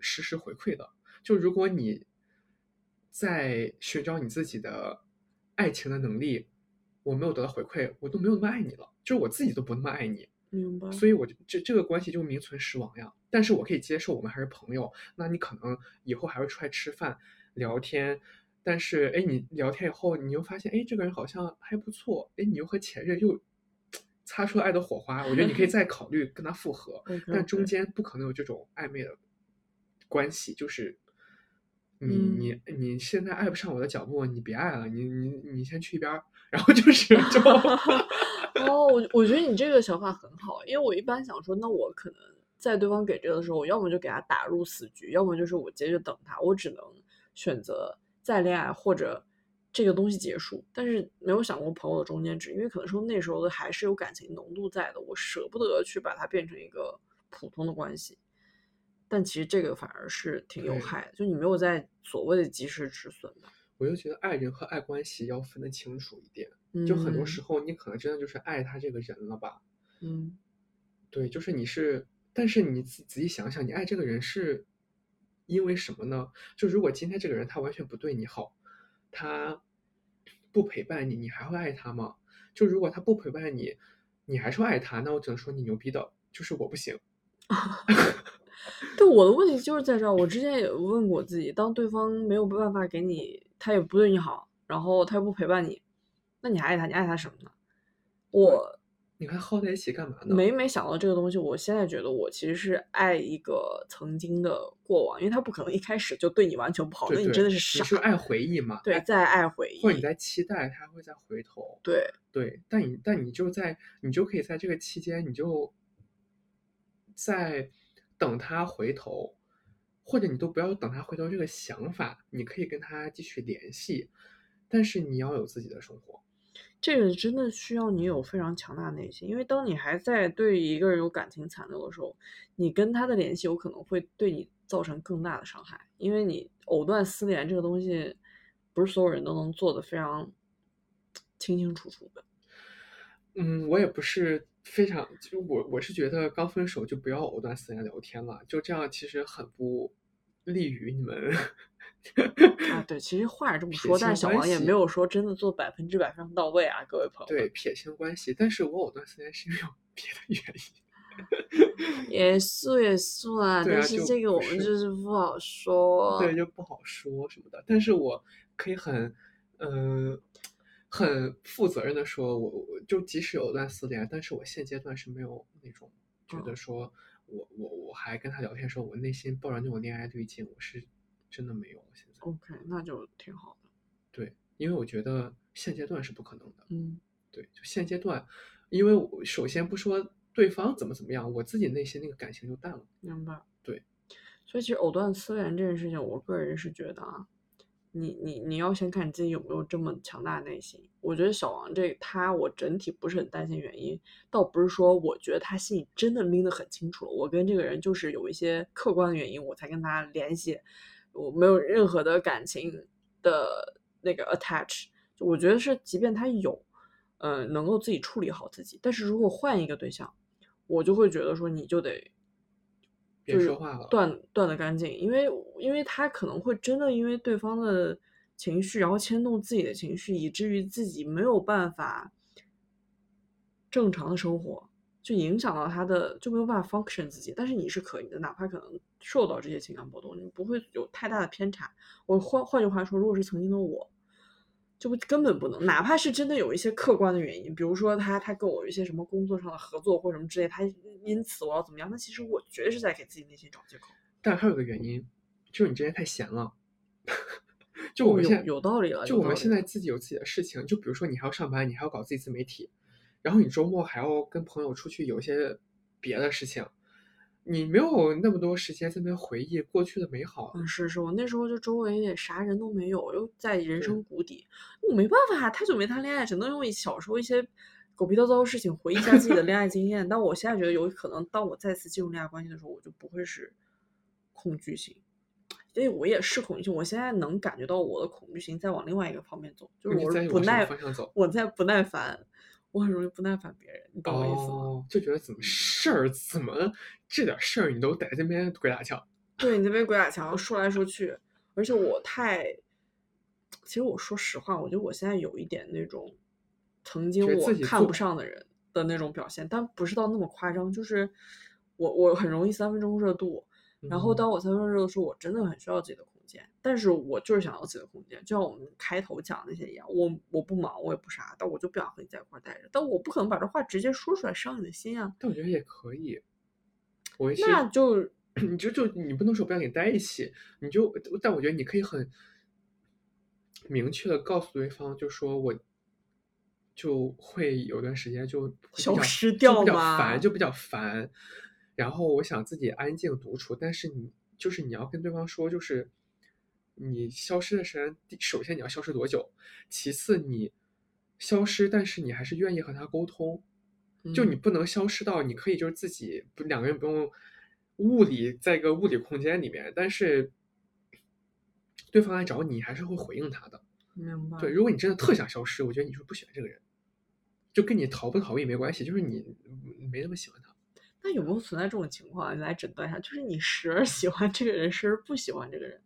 实时回馈的。就如果你在寻找你自己的爱情的能力，我没有得到回馈，我都没有那么爱你了。就是我自己都不那么爱你，明白？所以我就这这个关系就名存实亡呀。但是我可以接受我们还是朋友。那你可能以后还会出来吃饭聊天。但是哎，你聊天以后，你又发现哎，这个人好像还不错。哎，你又和前任又。擦出了爱的火花，我觉得你可以 再考虑跟他复合，但中间不可能有这种暧昧的关系。就是你你你现在爱不上我的脚步，你别爱了，你你你先去一边儿。然后就是就哦，我我觉得你这个想法很好，因为我一般想说，那我可能在对方给这个的时候，我要么就给他打入死局，要么就是我接着等他，我只能选择再恋爱或者。这个东西结束，但是没有想过朋友的中间值，因为可能说那时候的还是有感情浓度在的，我舍不得去把它变成一个普通的关系。但其实这个反而是挺有害的，就你没有在所谓的及时止损吧。我就觉得爱人和爱关系要分得清楚一点，就很多时候你可能真的就是爱他这个人了吧？嗯，对，就是你是，但是你仔仔细想想，你爱这个人是因为什么呢？就如果今天这个人他完全不对你好。他不陪伴你，你还会爱他吗？就如果他不陪伴你，你还是会爱他，那我只能说你牛逼的，就是我不行。对我的问题就是在这儿，我之前也问过自己，当对方没有办法给你，他也不对你好，然后他又不陪伴你，那你还爱他？你爱他什么呢？我。你还耗在一起干嘛呢？每每想到这个东西，我现在觉得我其实是爱一个曾经的过往，因为他不可能一开始就对你完全不好，那你真的是傻。你是爱回忆嘛？对，在爱回忆，或者你在期待他会再回头。对对，但你但你就在你就可以在这个期间，你就在等他回头，或者你都不要等他回头这个想法，你可以跟他继续联系，但是你要有自己的生活。这个真的需要你有非常强大的内心，因为当你还在对一个人有感情残留的时候，你跟他的联系有可能会对你造成更大的伤害，因为你藕断丝连这个东西，不是所有人都能做的非常清清楚楚的。嗯，我也不是非常，就我我是觉得刚分手就不要藕断丝连聊天了，就这样其实很不利于你们。啊，对，其实话是这么说，但是小王也没有说真的做百分之百非常到位啊，各位朋友。对，撇清关系，但是我藕断丝连是因为有 别的原因。也是也是啊，但是这个我们就是不好说。对，就不好说什么的。但是我可以很，嗯，很负责任的说，我我就即使藕断丝连，但是我现阶段是没有那种觉得说我我我还跟他聊天时候，我内心抱着那种恋爱滤镜，我是。真的没有，现在 OK，那就挺好的。对，因为我觉得现阶段是不可能的。嗯，对，就现阶段，因为我首先不说对方怎么怎么样，我自己内心那个感情就淡了。明白。对，所以其实藕断丝连这件事情，我个人是觉得啊。你你你要先看你自己有没有这么强大的内心。我觉得小王这他，我整体不是很担心原因，倒不是说我觉得他心里真的拎得很清楚了。我跟这个人就是有一些客观的原因，我才跟他联系，我没有任何的感情的那个 attach。我觉得是，即便他有，嗯，能够自己处理好自己，但是如果换一个对象，我就会觉得说你就得。就是断断的干净，因为因为他可能会真的因为对方的情绪，然后牵动自己的情绪，以至于自己没有办法正常的生活，就影响到他的就没有办法 function 自己。但是你是可以的，哪怕可能受到这些情感波动，你不会有太大的偏差。我换换句话说，如果是曾经的我。就不根本不能，哪怕是真的有一些客观的原因，比如说他他跟我有一些什么工作上的合作或什么之类，他因此我要怎么样？那其实我绝对是在给自己内心找借口。但还有个原因，就是你之前太闲了。就我们现在有道理了。就我们现在自己有自己的事情，就比如说你还要上班，你还要搞自己自媒体，然后你周末还要跟朋友出去有一些别的事情。你没有那么多时间在那边回忆过去的美好。嗯，是是，我那时候就周围也啥人都没有，又在人生谷底，我没办法，太久没谈恋爱，只能用小时候一些狗屁叨叨的事情回忆一下自己的恋爱经验。但我现在觉得有可能，当我再次进入恋爱关系的时候，我就不会是恐惧型，因为我也是恐惧性。我现在能感觉到我的恐惧型在往另外一个方面走，就是我不耐，我在不耐烦。我很容易不耐烦别人，你懂我意思吗？就觉得怎么事儿，怎么这点事儿你都在这边鬼打墙？对你那边鬼打墙，说来说去，而且我太……其实我说实话，我觉得我现在有一点那种曾经我看不上的人的那种表现，但不是到那么夸张。就是我我很容易三分钟热度，然后当我三分钟热度的时候，我真的很需要自己的空。但是我就是想要自己的空间，就像我们开头讲那些一样，我我不忙，我也不啥，但我就不想和你在一块待着。但我不可能把这话直接说出来伤你的心啊。但我觉得也可以，我那就 你就就你不能说不想跟你待一起，你就但我觉得你可以很明确的告诉对方，就说我就会有段时间就消失掉吗？烦就比较烦，然后我想自己安静独处，但是你就是你要跟对方说，就是。你消失的时间，首先你要消失多久？其次你消失，但是你还是愿意和他沟通，就你不能消失到你可以就是自己不两个人不用物理在一个物理空间里面，但是对方来找你还是会回应他的。明白。对，如果你真的特想消失，我觉得你是不喜欢这个人，就跟你逃不逃避没关系，就是你没那么喜欢他。那有没有存在这种情况？你来诊断一下，就是你时而喜欢这个人，时而不喜欢这个人。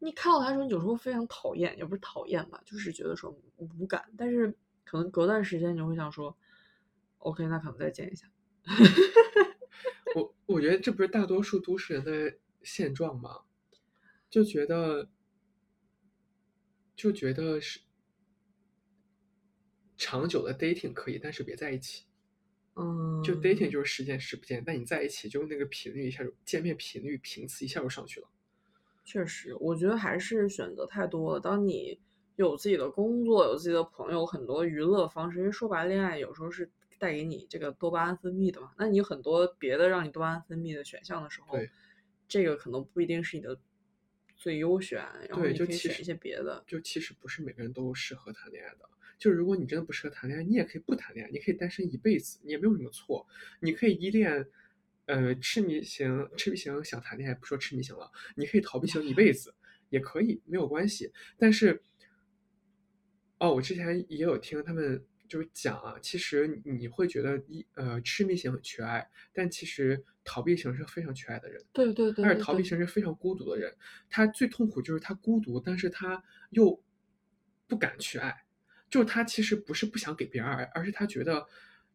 你看到他时候，有时候非常讨厌，也不是讨厌吧，就是觉得说无感。但是可能隔段时间，你会想说，OK，那可能再见一下。我我觉得这不是大多数都市人的现状吗？就觉得就觉得是长久的 dating 可以，但是别在一起。嗯，就 dating 就是时见时不见，但你在一起，就那个频率一下就见面频率频次一下就上去了。确实，我觉得还是选择太多了。当你有自己的工作，有自己的朋友，很多娱乐方式。因为说白了，恋爱有时候是带给你这个多巴胺分泌的嘛。那你有很多别的让你多巴胺分泌的选项的时候，这个可能不一定是你的最优选。然后你可以选一些别的。就其实不是每个人都适合谈恋爱的。就如果你真的不适合谈恋爱，你也可以不谈恋爱，你可以单身一辈子，你也没有什么错。你可以依恋。呃，痴迷型，痴迷型想谈恋爱，不说痴迷型了，你可以逃避型一辈子，也可以，没有关系。但是，哦，我之前也有听他们就是讲啊，其实你会觉得一呃痴迷型很缺爱，但其实逃避型是非常缺爱的人。对对对。而且逃避型是非常孤独的人，他最痛苦就是他孤独，但是他又不敢去爱，就是他其实不是不想给别人爱，而是他觉得。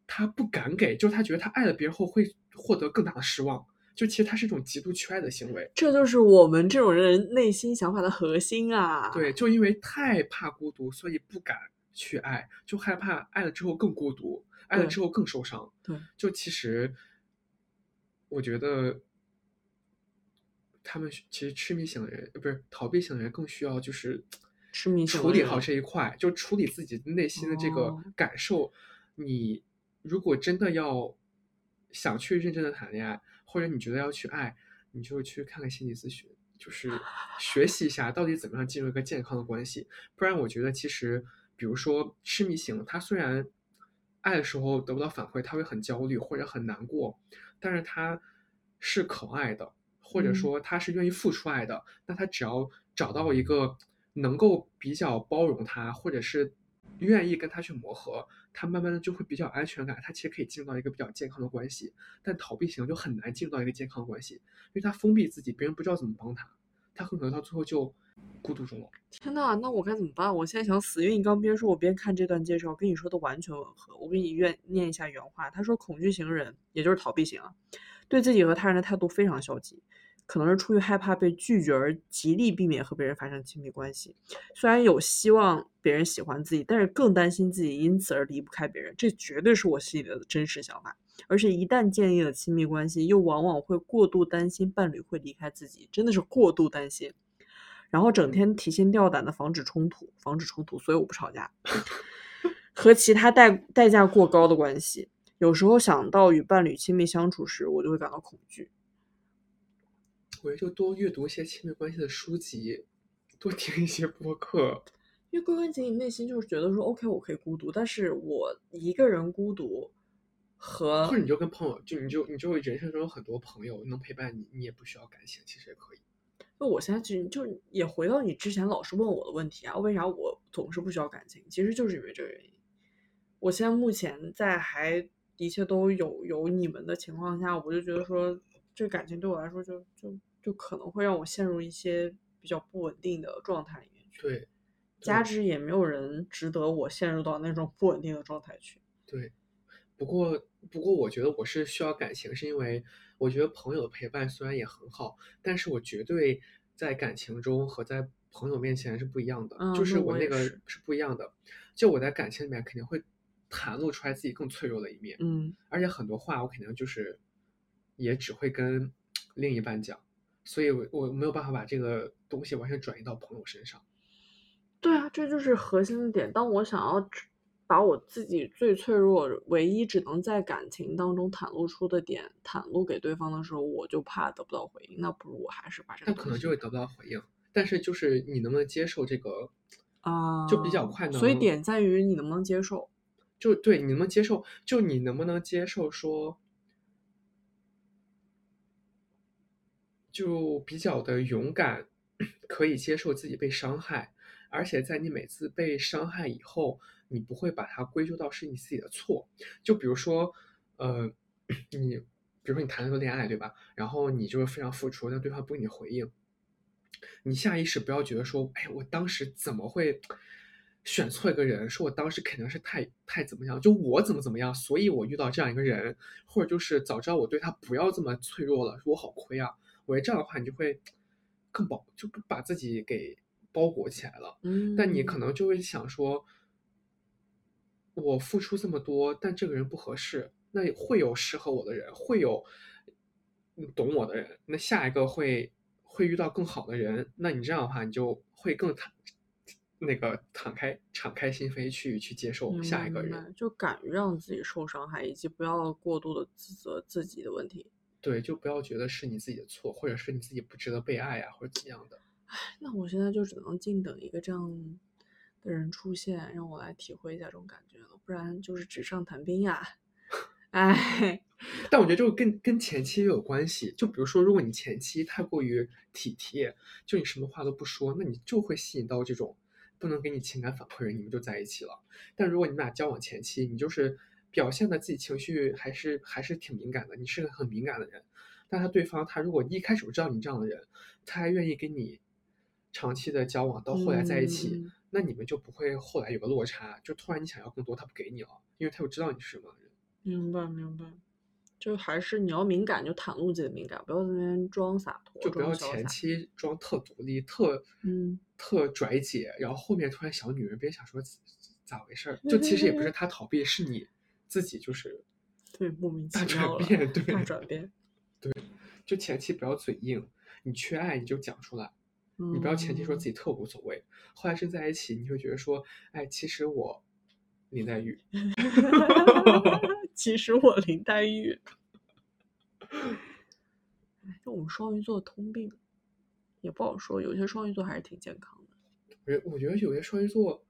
他不敢给，就是他觉得他爱了别人后会获得更大的失望，就其实它是一种极度缺爱的行为。这就是我们这种人内心想法的核心啊！对，就因为太怕孤独，所以不敢去爱，就害怕爱了之后更孤独，爱了之后更受伤。对，就其实我觉得他们其实痴迷型的人，不是逃避型的人，更需要就是痴迷处理好这一块，就处理自己内心的这个感受。你如果真的要想去认真的谈恋爱，或者你觉得要去爱，你就去看看心理咨询，就是学习一下到底怎么样进入一个健康的关系。不然，我觉得其实，比如说痴迷型，他虽然爱的时候得不到反馈，他会很焦虑或者很难过，但是他是可爱的，或者说他是愿意付出爱的。那他只要找到一个能够比较包容他，或者是愿意跟他去磨合，他慢慢的就会比较安全感，他其实可以进入到一个比较健康的关系。但逃避型就很难进入到一个健康的关系，因为他封闭自己，别人不知道怎么帮他，他很可能到最后就。孤独终老。天呐，那我该怎么办？我现在想死，因为你刚边说，我边看这段介绍，跟你说的完全吻合。我给你愿念一下原话，他说：“恐惧型人，也就是逃避型，对自己和他人的态度非常消极，可能是出于害怕被拒绝而极力避免和别人发生亲密关系。虽然有希望别人喜欢自己，但是更担心自己因此而离不开别人。这绝对是我心里的真实想法。而且一旦建立了亲密关系，又往往会过度担心伴侣会离开自己，真的是过度担心。”然后整天提心吊胆的防止冲突，防止冲突，所以我不吵架。和其他代代价过高的关系，有时候想到与伴侣亲密相处时，我就会感到恐惧。我就多阅读一些亲密关系的书籍，多听一些播客。因为归根结底，内心就是觉得说，OK，我可以孤独，但是我一个人孤独和，或者你就跟朋友，就你就你就人生中有很多朋友能陪伴你，你也不需要感情，其实也可以。那我现在其实就也回到你之前老是问我的问题啊，为啥我总是不需要感情？其实就是因为这个原因。我现在目前在还一切都有有你们的情况下，我就觉得说，这感情对我来说就就就可能会让我陷入一些比较不稳定的状态里面去。对，加之也没有人值得我陷入到那种不稳定的状态去。对，不过不过我觉得我是需要感情，是因为。我觉得朋友的陪伴虽然也很好，但是我绝对在感情中和在朋友面前是不一样的，就是我那个是不一样的。就我在感情里面肯定会袒露出来自己更脆弱的一面，嗯，而且很多话我肯定就是也只会跟另一半讲，所以我我没有办法把这个东西完全转移到朋友身上。对啊，这就是核心的点。当我想要。把我自己最脆弱、唯一只能在感情当中袒露出的点袒露给对方的时候，我就怕得不到回应。那不如我还是把这个。那可能就会得不到回应，但是就是你能不能接受这个啊？就比较快能。所以点在于你能不能接受。就对你能不能接受？就你能不能接受说，就比较的勇敢，可以接受自己被伤害，而且在你每次被伤害以后。你不会把它归咎到是你自己的错，就比如说，呃，你比如说你谈了个恋爱，对吧？然后你就是非常付出，但对方不给你回应，你下意识不要觉得说，哎，我当时怎么会选错一个人？说我当时肯定是太太怎么样，就我怎么怎么样，所以我遇到这样一个人，或者就是早知道我对他不要这么脆弱了，我好亏啊。我觉得这样的话，你就会更包，就把自己给包裹起来了。嗯，但你可能就会想说。我付出这么多，但这个人不合适，那会有适合我的人，会有懂我的人，那下一个会会遇到更好的人，那你这样的话，你就会更坦那个敞开敞开心扉去去接受下一个人，就敢于让自己受伤害，以及不要过度的自责自己的问题。对，就不要觉得是你自己的错，或者是你自己不值得被爱呀，或者怎样的。唉，那我现在就只能静等一个这样。的人出现，让我来体会一下这种感觉了，不然就是纸上谈兵呀。唉，但我觉得这个跟跟前期也有关系。就比如说，如果你前期太过于体贴，就你什么话都不说，那你就会吸引到这种不能给你情感反馈人，你们就在一起了。但如果你们俩交往前期，你就是表现的自己情绪还是还是挺敏感的，你是个很敏感的人，但他对方他如果一开始不知道你这样的人，他还愿意跟你长期的交往，到后来在一起。那你们就不会后来有个落差，就突然你想要更多，他不给你了，因为他又知道你是什么人。明白，明白。就还是你要敏感，就袒露自己的敏感，不要在那边装洒脱，就不要前期装特独立、特嗯、特拽姐，然后后面突然小女人，别想说咋回事儿，就其实也不是 他逃避，是你自己就是对莫名 大转变，对大转变，对，就前期不要嘴硬，你缺爱你就讲出来。你不要前期说自己特无所谓，后来是在一起，你会觉得说，哎，其实我林黛玉，其实我林黛玉，就我们双鱼座通病也不好说，有些双鱼座还是挺健康的。我我觉得有些双鱼座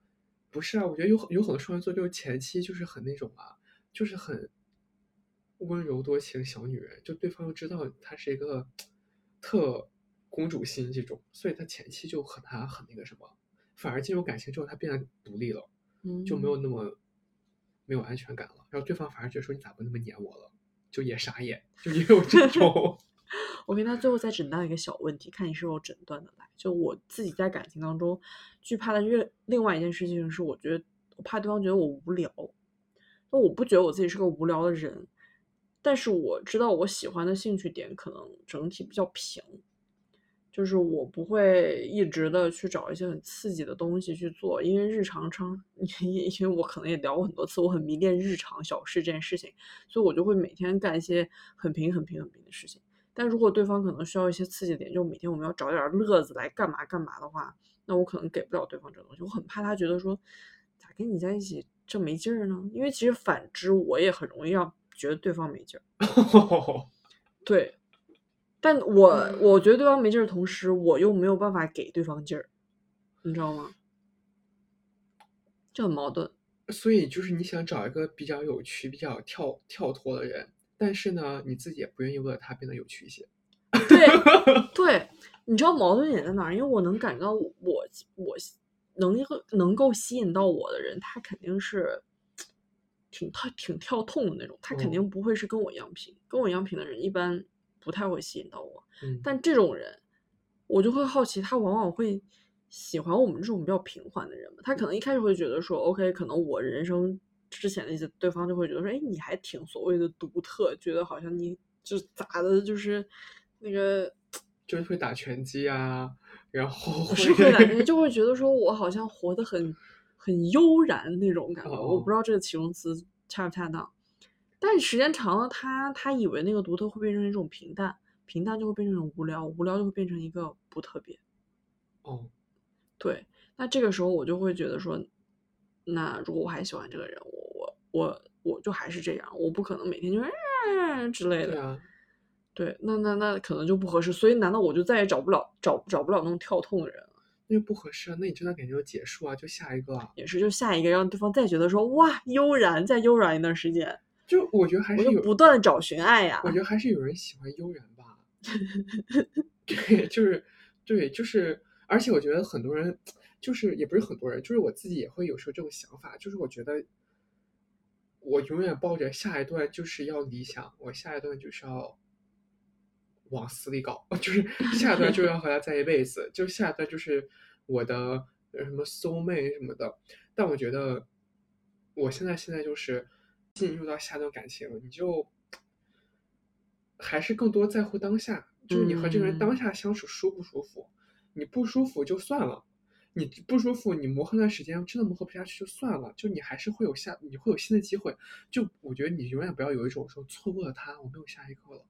不是啊，我觉得有有很多双鱼座就是前期就是很那种啊，就是很温柔多情小女人，就对方又知道她是一个特。公主心这种，所以他前期就和他很那个什么，反而进入感情之后，他变得独立了，就没有那么没有安全感了。然后对方反而觉得说你咋不那么黏我了，就也傻眼，就也有这种。我跟他最后再诊断一个小问题，看你是否诊断的来。就我自己在感情当中惧怕的另另外一件事情是，我觉得我怕对方觉得我无聊，那我不觉得我自己是个无聊的人，但是我知道我喜欢的兴趣点可能整体比较平。就是我不会一直的去找一些很刺激的东西去做，因为日常常，因 因为我可能也聊过很多次，我很迷恋日常小事这件事情，所以我就会每天干一些很平很平很平的事情。但如果对方可能需要一些刺激点，就每天我们要找点乐子来干嘛干嘛的话，那我可能给不了对方这东西。我很怕他觉得说，咋跟你在一起这没劲儿呢？因为其实反之，我也很容易让觉得对方没劲儿。对。但我我觉得对方没劲儿，同时我又没有办法给对方劲儿，你知道吗？就很矛盾。所以就是你想找一个比较有趣、比较跳跳脱的人，但是呢，你自己也不愿意为了他变得有趣一些。对 对，你知道矛盾点在哪儿？因为我能感觉到我我能能够吸引到我的人，他肯定是挺跳挺跳痛的那种，他肯定不会是跟我一样平。跟我一样平的人一般。不太会吸引到我，但这种人，我就会好奇，他往往会喜欢我们这种比较平缓的人嘛？他可能一开始会觉得说，OK，可能我人生之前的一些对方就会觉得说，哎，你还挺所谓的独特，觉得好像你就咋的，就是那个，就是会打拳击啊，然后是会感觉，就会觉得说我好像活得很很悠然那种感觉，我不知道这个形容词恰不恰当。但时间长了，他他以为那个独特会变成一种平淡，平淡就会变成一种无聊，无聊就会变成一个不特别。哦，对，那这个时候我就会觉得说，那如果我还喜欢这个人，我我我我就还是这样，我不可能每天就嗯之类的。对啊，对，那那那可能就不合适。所以难道我就再也找不了找找不了那种跳痛的人了？那就不合适啊，那你这段感情就结束啊，就下一个。也是，就下一个，让对方再觉得说哇悠然，再悠然一段时间。就我觉得还是有不断的找寻爱呀。我觉得还是有人喜欢悠然吧。对，就是对，就是，而且我觉得很多人就是也不是很多人，就是我自己也会有时候这种想法，就是我觉得我永远抱着下一段就是要理想，我下一段就是要往死里搞，就是下一段就要和他在一辈子，就下一段就是我的什么 soul mate 什么的。但我觉得我现在现在就是。进入到下段感情，你就还是更多在乎当下，就是你和这个人当下相处舒不舒服？你不舒服就算了，你不舒服，你磨合段时间真的磨合不下去就算了，就你还是会有下，你会有新的机会。就我觉得你永远不要有一种说错过了他，我没有下一个了。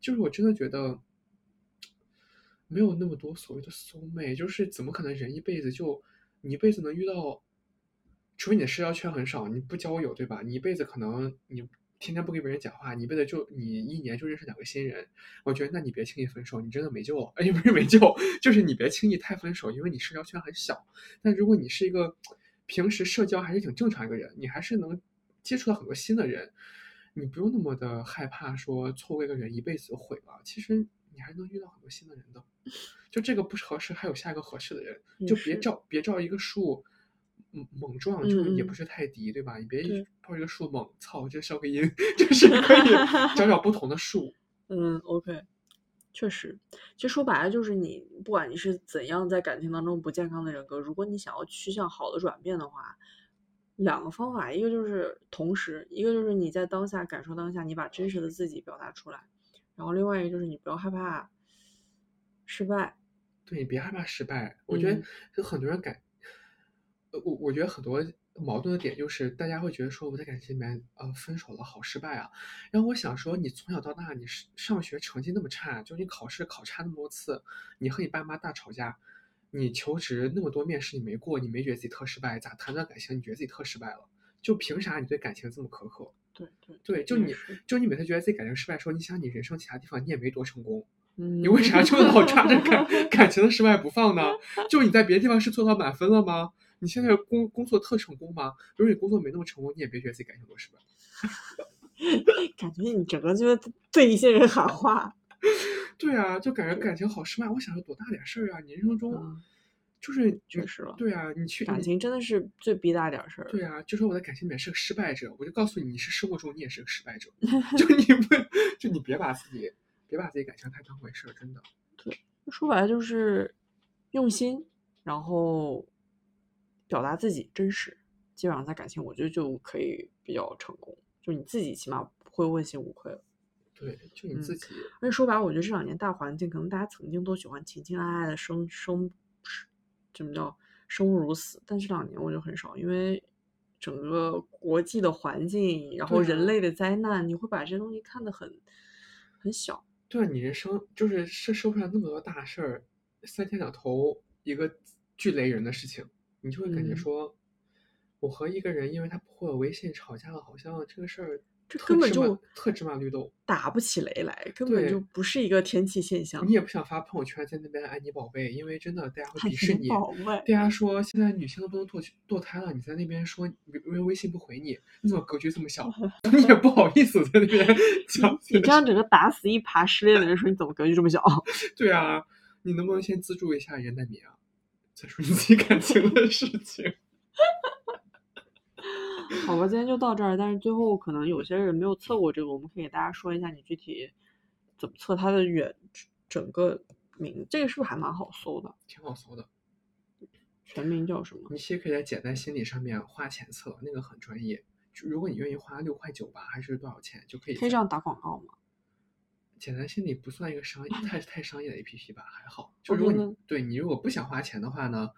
就是我真的觉得没有那么多所谓的 soul mate，就是怎么可能人一辈子就你一辈子能遇到？除非你的社交圈很少，你不交友，对吧？你一辈子可能你天天不跟别人讲话，你一辈子就你一年就认识两个新人。我觉得那你别轻易分手，你真的没救了。哎，不是没救，就是你别轻易太分手，因为你社交圈很小。但如果你是一个平时社交还是挺正常一个人，你还是能接触到很多新的人，你不用那么的害怕说错过一个人一辈子就毁了。其实你还能遇到很多新的人的。就这个不合适，还有下一个合适的人，就别照别照一个树。猛猛撞就也不是太低，对吧？你别抱一个树猛操，这消个音，就是可以 找找不同的树。嗯，OK，确实，其实说白了就是你不管你是怎样在感情当中不健康的人格，如果你想要趋向好的转变的话，两个方法，一个就是同时，一个就是你在当下感受当下，你把真实的自己表达出来，然后另外一个就是你不要害怕失败。对，别害怕失败。我觉得就很多人感。我我觉得很多矛盾的点就是大家会觉得说我在感情里面呃分手了好失败啊。然后我想说，你从小到大你上学成绩那么差，就你考试考差那么多次，你和你爸妈大吵架，你求职那么多面试你没过，你没觉得自己特失败？咋谈段感情你觉得自己特失败了？就凭啥你对感情这么苛刻？对对对，就你就你每次觉得自己感情失败的时候，你想你人生其他地方你也没多成功。你为啥就老抓着感感情的失败不放呢？就你在别的地方是做到满分了吗？你现在工工作特成功吗？如果你工作没那么成功，你也别觉得自己感情多失败。感觉你整个就是对一些人喊话。对啊，就感觉感情好失败。我想说多大点事儿啊？你人生中就是确实了。对啊，你去感情真的是最逼大点事儿。对啊，就说我在感情里面是个失败者，我就告诉你，你是生活中你也是个失败者。就你不就你别把自己。别把自己感情太当回事儿，真的。对，说白了就是用心，然后表达自己真实，基本上在感情，我觉得就可以比较成功。就你自己起码不会问心无愧了。对，就你自己。而且说白了，我觉得这两年大环境，可能大家曾经都喜欢情情爱爱的生生，怎么叫生不如死？但这两年我就很少，因为整个国际的环境，然后人类的灾难，你会把这些东西看得很很小。对你人生就是社社会上那么多大事儿，三天两头一个巨雷人的事情，你就会感觉说，我和一个人因为他不会有微信吵架了，好像这个事儿。这根本就特芝麻绿豆，打不起雷来，根本就不是一个天气现象。你也不想发朋友圈在那边爱你宝贝，因为真的大家会鄙视你。宝贝，大家说现在女性都不能堕堕胎了，你在那边说因为微信不回你，你怎么格局这么小？你也不好意思在那边 讲。你这样整个打死一耙失恋的人说你怎么格局这么小？对啊，你能不能先资助一下人难民啊？再说你自己感情的事情。好吧，今天就到这儿。但是最后可能有些人没有测过这个，我们可以给大家说一下你具体怎么测它的远整个名。这个是不是还蛮好搜的？挺好搜的。全名叫什么？你其实可以在简单心理上面花钱测，那个很专业。如果你愿意花六块九吧，还是多少钱就可以？可以这样打广告吗？简单心理不算一个商业太太商业的 APP 吧，还好。就如果你对你如果不想花钱的话呢，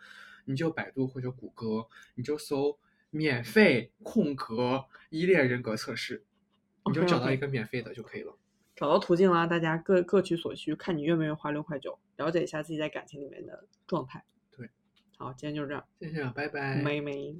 你就百度或者谷歌，你就搜。免费空格依恋人格测试，你就找到一个免费的就可以了。找到途径了，大家各各取所需，看你愿不愿意花六块九，了解一下自己在感情里面的状态。对，好，今天就是这样，先这样，拜拜，妹妹。